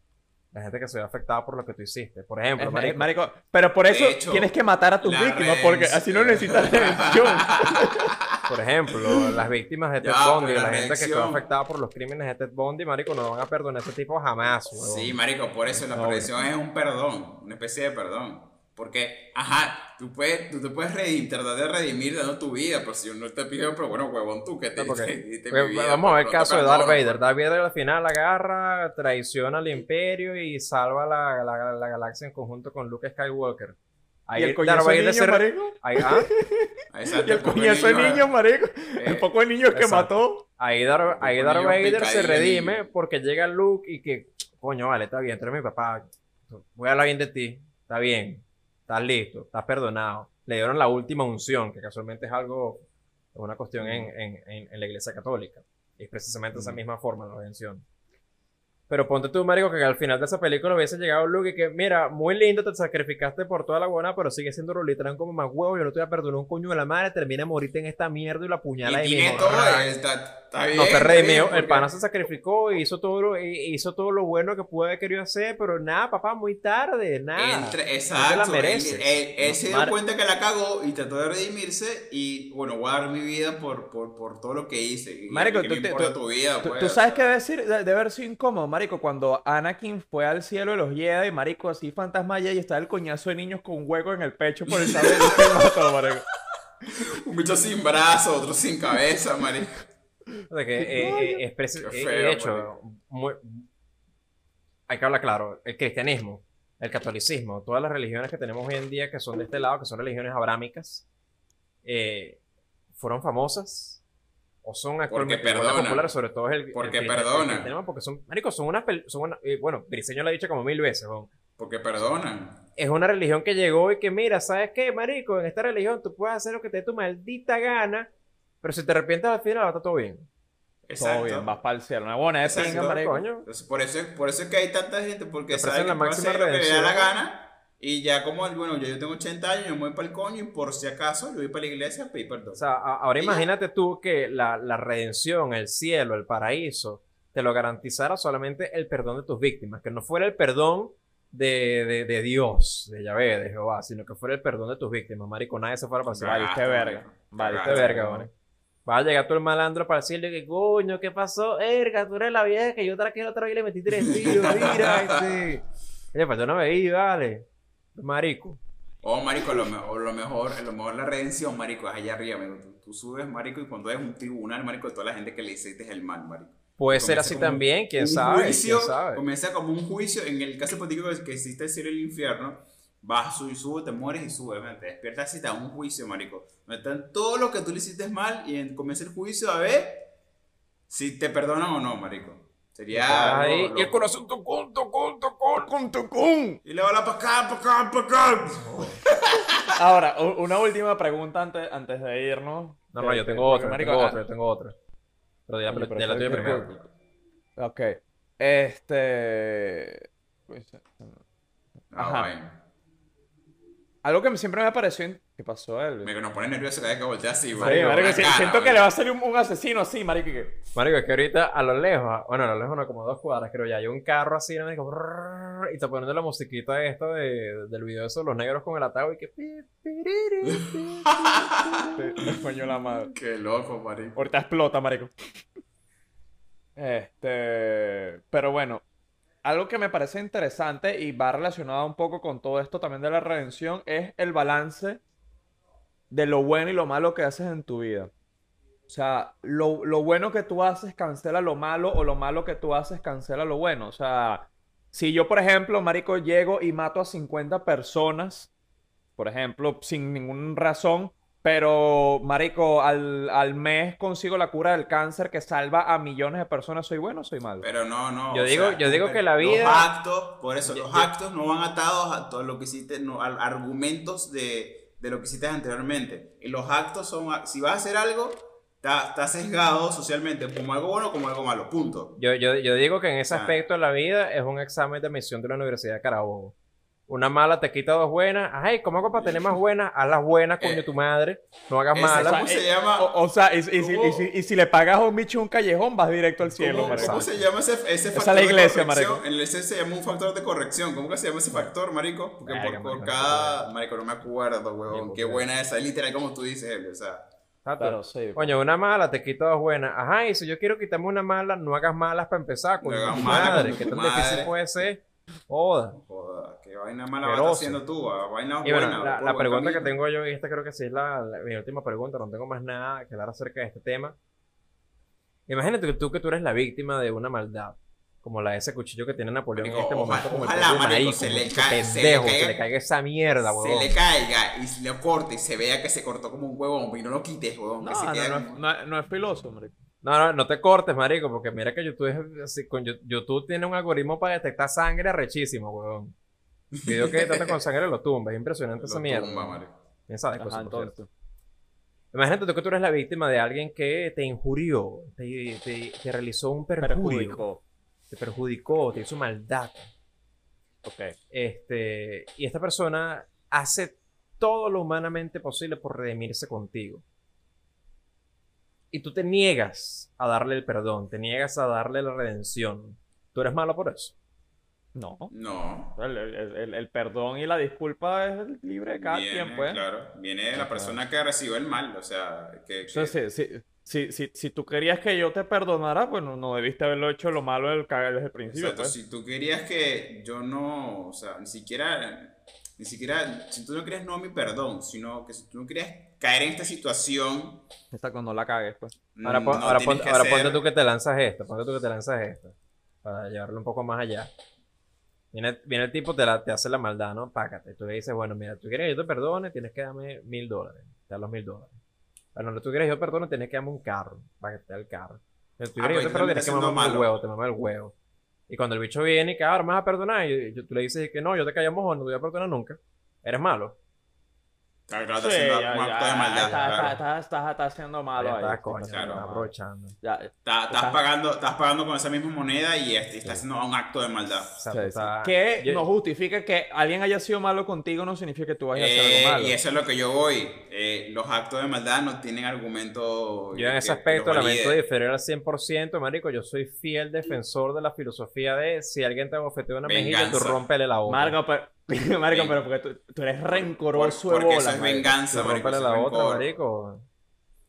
La gente que se ve afectada por lo que tú hiciste. Por ejemplo, marico, marico, pero por eso hecho, tienes que matar a tus víctimas, porque así no necesitas redención. por ejemplo, las víctimas de Ted Ya, Bundy, la, la gente que quedó afectada por los crímenes de Ted Bundy, marico, no van a perdonar a ese tipo jamás. Sí, marico, por eso la redención es un perdón, una especie de perdón. Porque, ajá, tú, puedes, tú te puedes redimir, tratar de redimir dando tu vida, pero si yo no te pido, pero bueno, huevón, tú que te, No, porque- te diste porque mi vida, vamos a ver el te caso de Darth Vader. pues. Darth Vader al final agarra, traiciona al imperio y salva la, la- la galaxia en conjunto con Luke Skywalker. Ahí y el coñazo de niño, se re- marico. ahí, ah, Exacto, Y el coñazo de niño- niño, marico. eh, El poco de niños que exacto. mató. ahí Darth, ahí Darth Vader se redime porque llega Luke y que, coño, vale, está bien, tú eres mi papá. Voy a hablar bien de ti. Está bien. Estás listo. Estás perdonado. Le dieron la última unción, que casualmente es algo, es una cuestión en, en- en- en la iglesia católica. Y es precisamente esa Mm. misma forma la redención. Pero ponte tú, marico, que al final de esa película hubiese llegado Luke y que, mira, muy lindo, te sacrificaste por toda la buena, pero sigue siendo Lolita como más huevo, yo no te voy a perdonar un coño de la madre, termina morirte en esta mierda y la puñala Y tiene mismo. todo, Ran. está, está bien. No te redimió, bien, el porque- pana se sacrificó y hizo todo lo, hizo todo lo bueno que pudo haber querido hacer, pero nada, papá, muy tarde, nada. Entre- No te exacto, la él, mereces. él- él se dio Mar- cuenta que la cagó y trató de redimirse y bueno, voy a dar mi vida por, por, por todo lo que hice. Marico, ¿qué tú tu vida, ¿Tú, pues? tú sabes qué debe, de- debe haber sido incómodo, marico, cuando Anakin fue al cielo de los Jedi, marico, así fantasma allá y estaba el coñazo de niños con un hueco en el pecho por el mató, marico. Un bicho sin brazo, otro sin cabeza, marico. O sea que, eh, eh, Qué eh, feo, de hecho, muy- hay que hablar claro, el cristianismo, el catolicismo, todas las religiones que tenemos hoy en día que son de este lado, que son religiones abrámicas, eh, fueron famosas o son actualmente perdonan. populares, sobre todo el, el Porque cristian- el porque son, marico, son unas, son una- eh, bueno, Briseño lo ha dicho como mil veces, weón. Porque perdonan. es una religión que llegó y que mira, ¿sabes qué, marico? En esta religión tú puedes hacer lo que te dé tu maldita gana, pero si te arrepientes al final va a estar todo bien. Exacto. Todo bien, vas para el cielo. Una buena. Entonces, por, eso, por eso es que hay tanta gente, porque sabe que la puede máxima hacer lo que le da la gana. Y ya como, bueno, ya yo tengo 80 años, yo me voy para el coño y por si acaso yo voy para la iglesia a pedir perdón. O sea, a- ahora Y ya. imagínate tú que la, la redención, el cielo, el paraíso, te lo garantizara solamente el perdón de tus víctimas, que no fuera el perdón de, de, de Dios, de Yahvé, de Jehová, sino que fuera el perdón de tus víctimas, marico, nadie se fuera para el cielo. Valiste verga. Valiste verga, man. Va a llegar tú el malandro para decirle que coño, ¿qué pasó? Erga, tú eres la vieja que yo traje la otra vez y le metí tres tiros, mira, este. Oye, pues yo no veí, vale. Marico. Oh, marico, lo, me- o lo mejor, lo mejor la redención, marico, es allá arriba, amigo. Tú, tú subes, marico, y cuando es un tribunal, marico, de toda la gente que le hiciste el mal, marico. Puede Comienza ser así también, quién sabe, juicio, quién sabe. Comienza como un juicio, en el caso hipotético de que existe el cielo y el infierno, vas, subes, subes, te mueres y subes, man, te despiertas y te da un juicio, marico. Donde están todo lo que tú le hiciste mal y en- comienza el juicio a ver si te perdonan o no, marico. Sería... Ahí, lo- y el lo- corazón tocón, tocón, tocón. ¡Cum, tucum! Y le va la pa' acá, pa' acá, pa' acá. Ahora, una última pregunta antes, antes de irnos. No, no, yo tengo otra, tengo ah, otra, yo tengo otra. Pero ya, Coño, pero ya la tuya que- primero. Ok. Este. pues, Ah, Ajá. bueno. Algo que siempre me pareció. in- ¿Qué pasó, Elvis? Me nos pone nervioso cada vez que voltea así, Sí, marico. cara, siento que le va a salir un, un asesino así, marico. que- Marico, es que ahorita a lo lejos, bueno, a lo lejos no, como dos cuadras, creo ya, hay un carro así, y está poniendo la musiquita esta de, del video de esos los negros con el ataúd y que... Te- Coño la madre. Qué loco, marico. Ahorita explota, marico. Este. Pero bueno. Algo que me parece interesante y va relacionado un poco con todo esto también de la redención es el balance de lo bueno y lo malo que haces en tu vida. O sea, lo, lo bueno que tú haces cancela lo malo o lo malo que tú haces cancela lo bueno. O sea, si yo, por ejemplo, marico, llego y mato a 50 personas, por ejemplo, sin ninguna razón, pero, marico, al, al mes consigo la cura del cáncer que salva a millones de personas, ¿soy bueno o soy malo? Pero no, no. Yo digo- sea, yo digo que la Los vida- actos, por eso, Yo- los yo- actos no van atados a todo lo que hiciste, no, a argumentos de, de lo que hiciste anteriormente. Y los actos son, si vas a hacer algo, está, está sesgado socialmente como algo bueno o como algo malo. Punto. Yo, yo, yo digo que en ese Ah. aspecto de la vida es un examen de admisión de la Universidad de Carabobo. Una mala te quita dos buenas. Ay, ¿cómo hago para tener más buenas? Haz las buenas, coño, Eh, tu madre. No hagas malas. ¿Cómo se llama? O, o sea, y, y y si- y si le pagas a un bicho un callejón, vas directo al cielo, ¿Cómo, marico. cómo se llama ese, ese es factor la iglesia, de corrección? marico. En el se llama un factor de corrección. ¿Cómo que se llama ese factor, marico? Porque por, por marico, cada... Marico, no me acuerdo, huevón. Qué buena esa. Es literal como tú dices, Elio. O sea. Claro, sí. Coño, una mala te quita dos buenas. Ajá, y si yo quiero quitarme una mala, no hagas malas para empezar. Coño, hagas tu malas madre. ¿Qué tan difícil puede ser? Joda. joda, vaina mala vas Asqueroso. haciendo tú. Vaina Y bueno, buena. la, pregunta que tengo yo, y esta creo que sí es la, la- mi última pregunta, no tengo más nada que hablar acerca de este tema. Imagínate que tú que tú eres la víctima de una maldad, como la de ese cuchillo que tiene Napoleón en este momento, ojalá- como el ojalá, propio marico, se como le cae- se le pendejo, se caiga- le caiga esa mierda, Se huevón. le caiga y se le corte y se vea que se cortó como un huevón y no lo quites, huevón. No, que se no, quede no, como- no, no es filoso, marico. No, no, no te cortes, marico, porque mira que YouTube es así, con Yu- YouTube tiene un algoritmo para detectar sangre arrechísimo, huevón. Video que trata con sangre lo tumba, es impresionante esa mierda. tumba. ¿Quién sabe Ajá, cosas. Imagínate tú que tú eres la víctima de alguien que te injurió, te, te- te realizó un perjuicio, Perjudico. te perjudicó, te hizo maldad. Ok. Este, y esta persona hace todo lo humanamente posible por redimirse contigo. Y tú te niegas a darle el perdón, te niegas a darle la redención. ¿Tú eres malo por eso? No. No. El, el- el- el perdón y la disculpa es libre de cada Viene, quien, pues. claro, viene de la persona que recibió el mal, o sea, que, O sea, que- si, si, si, si, tú querías que yo te perdonara, pues no, no debiste haberlo hecho lo malo del cagar desde el principio, Exacto, pues. si tú querías que yo no, o sea, ni siquiera, ni siquiera, si tú no querías no mi perdón, sino que si tú no querías caer en esta situación, Exacto, no la cagues, pues. Ahora, mm, pon- no ahora, pon- que ahora hacer- ponte tú que te lanzas esto, ponte tú que te lanzas esto, para llevarlo un poco más allá. Viene, viene el tipo, te, la- te hace la maldad, ¿no? Págate. Tú le dices, bueno, mira, tú quieres que yo te perdone, tienes que darme mil dólares. Te da los mil dólares. Bueno, tú quieres que yo perdone, tienes que darme un carro, para que te dé el carro. Pero tú Ah, quieres que pues yo te perdone, tienes que mamarme el huevo, te mama el huevo. Y cuando el bicho viene y que, ahora me vas a perdonar, y yo- tú le dices que no, yo te callamos o no te voy a perdonar nunca. Eres malo. Claro, claro, está Sí, haciendo ya, un ya, acto de maldad, Estás claro. está, está, está, está haciendo malo Ya ahí. está, está coño, claro, está aprovechando. Ya, Está- estás, Estás- pagando, estás pagando con esa misma moneda y este- estás haciendo un acto de maldad. O sea, sí, sí. Que yo- no justifica que alguien haya sido malo contigo, no significa que tú vayas a hacer Eh, algo malo. y eso es lo que yo voy. Eh, los actos de maldad no tienen argumento. Yo en ese que aspecto lamento diferir al 100%, marico. Yo soy fiel defensor de la filosofía de si alguien te bofetea una mejilla, tú Venganza. rompele la otra. Marco, pero, Marico, pero porque tú, tú eres rencoroso Por- porque bola, eso es marico. venganza, Tú marico, eso la otra, marico.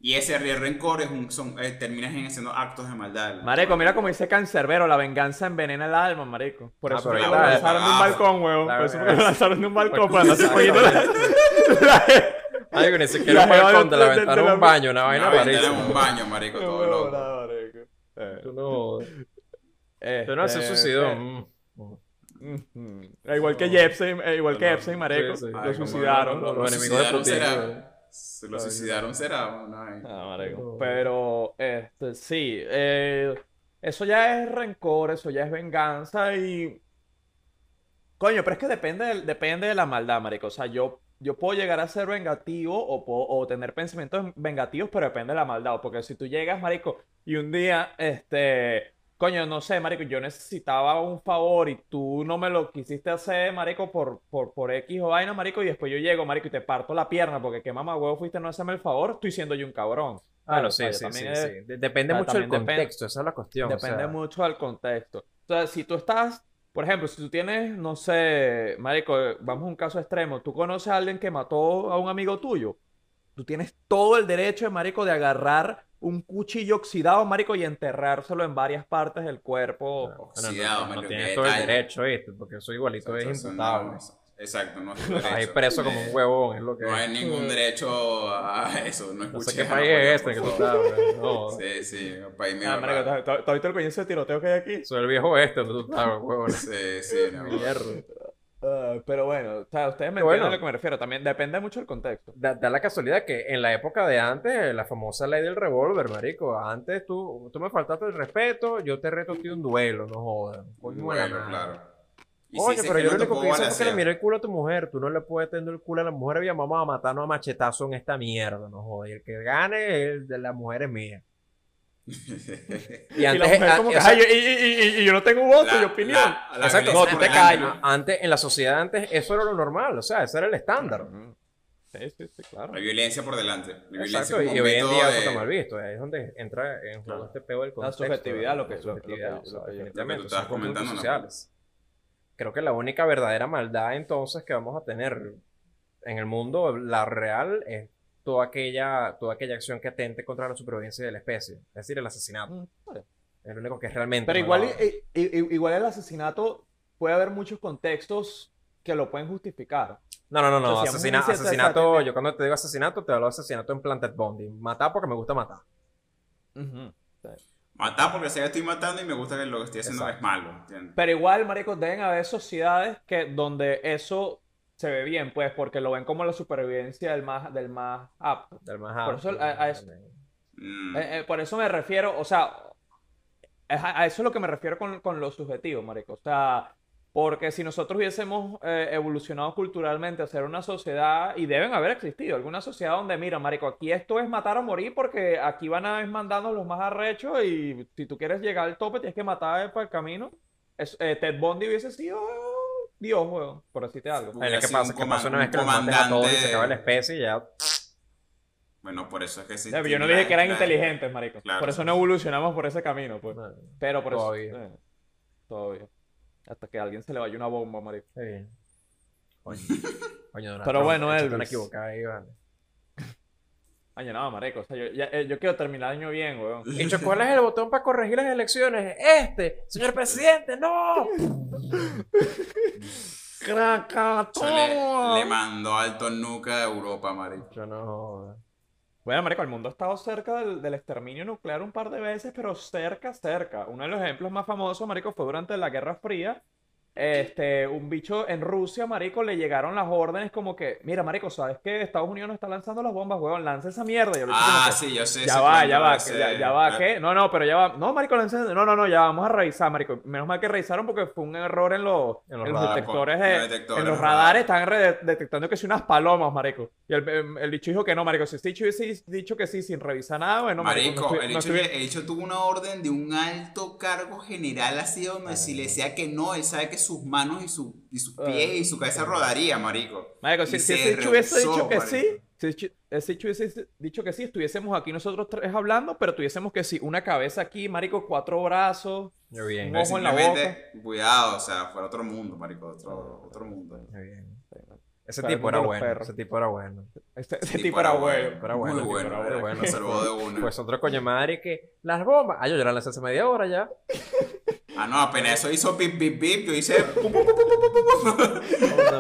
Y ese re- rencor es un, son, eh, terminas en haciendo actos de maldad. Marico, mira como dice Cancerbero, la venganza envenena el alma, marico. Por Ah, eso pero fue que ahí lo lanzaron de un ah, balcón, weón. Por eso que verdad. lo lanzaron de un balcón para andarse cogiendo la... Ay, ni siquiera un La jeva balcón, te la aventaron un baño, una vaina rarísima. un baño, marico, todo loco. marico. Eh, Tú no, este, tú no haces suicidó. eh, Mm. Mm. mm, eh, Igual que Jepsen, eh, igual que Epstein, marico. sí, sí. Lo suicidaron. Los lo enemigos de suicidaron Putin, será. Se lo suicidaron será. No. Ah, marico. Pero, este, sí, eh, eso ya es rencor, eso ya es venganza y... Coño, pero es que depende, del- depende de la maldad, marico. O sea, yo, yo puedo llegar a ser vengativo o, puedo- o tener pensamientos vengativos, pero depende de la maldad. Porque si tú llegas, marico, y un día, este... Coño, no sé, marico, yo necesitaba un favor y tú no me lo quisiste hacer, marico, por, por, por X o vaina, marico, y después yo llego, marico, y te parto la pierna porque qué mamá huevo fuiste a no hacerme el favor, estoy siendo yo un cabrón. O sea, sí, sí, sí, Depende o sea, mucho del contexto, esa es la cuestión. o Depende sea, mucho del contexto. Entonces, si tú estás, por ejemplo, si tú tienes, no sé, marico, vamos a un caso extremo, tú conoces a alguien que mató a un amigo tuyo, tú tienes todo el derecho, marico, de agarrar un cuchillo oxidado, marico, y enterrárselo en varias partes del cuerpo. No, Oxidado, no, no marico, tienes todo el derecho, ¿viste? Porque eso igualito es Exacto, eso imputable. no- Exacto, no es tu Ahí derecho. preso como un huevón, es lo que No hay es. ningún derecho a eso. No, No sé qué país es este que tú sabes. No, Sí, sí, un país medio Ah, marico, raro. ¿tú- tú- ¿tú has visto el coñazo de tiroteo que hay aquí? soy el viejo este donde tú sabes, huevón. Sí, sí, no. Mierda. Ah, pero bueno, o sea, ustedes me Bueno. entienden a lo que me refiero. También depende mucho del contexto. Da, da la casualidad que en la época de antes, la famosa ley del revólver, marico. Antes tú, tú me faltaste el respeto, yo te reto a ti un duelo, no jodas. Madre. claro. Y si Oye, pero yo lo único que hice fue que le miré el culo a tu mujer. Tú no le puedes tender el culo a la mujer. Bien, vamos a matarnos a machetazo en esta mierda, no joder. El que gane, el de la mujer es mía. Y Y la antes, mujer ah, como que, "Ay, y, y- y- y yo no tengo voto La- y opinión. la- la Exacto. No, te. ¿no? antes, en la sociedad antes, eso era lo normal. O sea, ese era el estándar. Ujú. Sí, sí, sí, claro. La violencia por delante. La violencia Exacto, y hoy en día de- eso está mal visto. Ahí es donde entra en juego Claro. este peo del contexto. subjetividad, lo la lo subjetividad, lo que- lo yo- definitivamente, tú constructos comentando, ¿no? sociales. Creo que la única verdadera maldad entonces que vamos a tener en el mundo, la real, es toda aquella, toda aquella acción que atente contra la supervivencia de la especie. Es decir, el asesinato. Mm, vale. Es lo único que es realmente. Pero igual, i- i- igual el asesinato puede haber muchos contextos que lo pueden justificar. No, no, no, no. Asesina- iniciar asesinato, yo cuando te digo asesinato, te hablo de asesinato en Planted Bondi. Matar porque me gusta matar. Matar porque sé que estoy matando y me gusta que lo que estoy haciendo Exacto. es malo. ¿entiendes? Pero igual, marico, deben haber sociedades que donde eso se ve bien, pues, porque lo ven como la supervivencia del más, del más apto. Del más Por eso, apto, a- a eso-. Mm. Eh, eh, por eso me refiero, o sea, a, a eso es lo que me refiero con, con lo subjetivo, marico. O sea, porque si nosotros hubiésemos eh, evolucionado culturalmente a ser una sociedad, y deben haber existido, alguna sociedad donde, mira, marico, aquí esto es matar o morir porque aquí van a ir mandando los más arrechos y si tú quieres llegar al tope tienes que matar para el camino. Es- eh, Ted Bundy hubiese sido Dios, weón, por decirte algo. Hubiera ¿Qué pasa? ¿Qué pasa una vez que los mates a todos y se acaba la especie y ya? Bueno, por eso es que sí. Yo no dije que eran inteligentes, marico. Claro. Por eso no evolucionamos por ese camino, pues. No, Pero por eso. Todavía. eh, todavía. Hasta que a alguien se le vaya una bomba, marico. está bien. Coño, Coño, Pero Trump, bueno, Elvis. equivocada ahí, vale. Año nada, marico. O sea, yo, ya- eh, yo quiero terminar el año bien, weón. Dicho, ¿cuál es el botón para corregir las elecciones? Este, señor presidente, no. Yo le, le mandó alto nuca de Europa, marico. Yo no. Bueno, marico, el mundo ha estado cerca del, del exterminio nuclear un par de veces, pero cerca, cerca. Uno de los ejemplos más famosos, marico, fue durante la Guerra Fría. Este, un bicho en Rusia, marico, le llegaron las órdenes como que, mira, marico, ¿sabes qué? Estados Unidos no está lanzando las bombas, weón, lanza esa mierda. Bicho Ah, que, sí, yo sé. Ya va, ya va, que- ya, ya va, eh, ¿qué? No, no, pero ya va. No, marico, la encendí. No, no, no, ya vamos a revisar, marico. Menos mal que revisaron porque fue un error en los, En los en los radares, detectores de, en los detectores, en los los radares están detectando que si unas palomas, marico. Y el, el, el bicho dijo que no, marico. Si este bicho hubiese dicho que sí sin revisar nada, bueno, marico, no el no hecho, estuviera- el hecho tuvo una orden de un alto cargo general así donde si le decía que no, él sabe que sus manos y, su, y sus Ah. pies y su cabeza rodaría, marico. Marico, si, ese hubiese dicho que marico. sí, si ese hubiese dicho que sí, estuviésemos aquí nosotros tres hablando, pero tuviésemos que sí, una cabeza aquí, marico, cuatro brazos. Muy bien. Ojo en la Simplemente, cuidado, o sea, fuera otro mundo, marico, otro, otro mundo. Muy bien. Ese tipo bueno. Ese tipo era bueno. Ese, ese Ese tipo era bueno. Era bueno, Muy bueno, era era bueno. Salvó de. Pues otro coño madre que las bombas. Ah, yo ya las hace media hora ya. Ah, no, apenas eso hizo pip, pip, pip, yo hice... pum, pum, pum, pum, pum, pum, pum.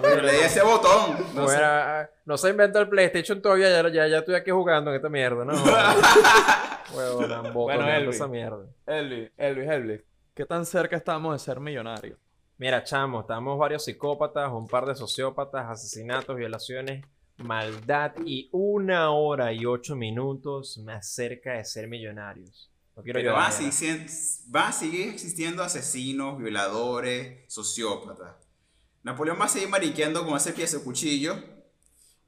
Yo le di ese botón. No, No sé. era- no se inventó el PlayStation todavía, ya, ya, ya estoy aquí jugando en esta mierda, ¿no? Botoneando Elvis. esa mierda. Elvis, Elvis, Elvis. ¿Qué tan cerca estamos de ser millonarios? Mira, chamo, estamos varios psicópatas, un par de sociópatas, asesinatos, violaciones, maldad y una hora y ocho minutos más cerca de ser millonarios. No quiero Pero llorar. van a, seguir, a existiendo asesinos, violadores, sociópatas. Napoleón va a seguir mariqueando con ese piezo de cuchillo.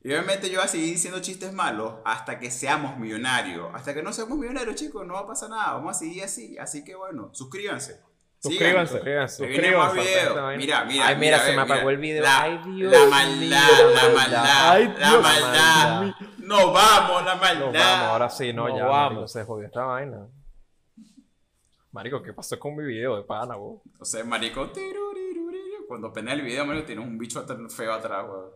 Y obviamente yo voy a seguir diciendo chistes malos hasta que seamos millonarios. Hasta que no seamos millonarios, chicos, no va a pasar nada. Vamos a seguir así. Así que bueno, suscríbanse. Suscríbanse. Suscríbanse. Se vienen más Suscríbanse. videos. Mira, mira. Ay, mira, se ve, me apagó mira. el video. La, Ay, Dios la maldad, la la maldad. maldad. Ay, la Dios maldad. mío. No vamos, la maldad. Nos vamos, ahora sí, no, Nos ya, vamos. se jodió esta vaina. Marico, ¿qué pasó con mi video de pana, vos? O sea, marico, cuando pena el video, marico, tienes un bicho feo atrás, weón.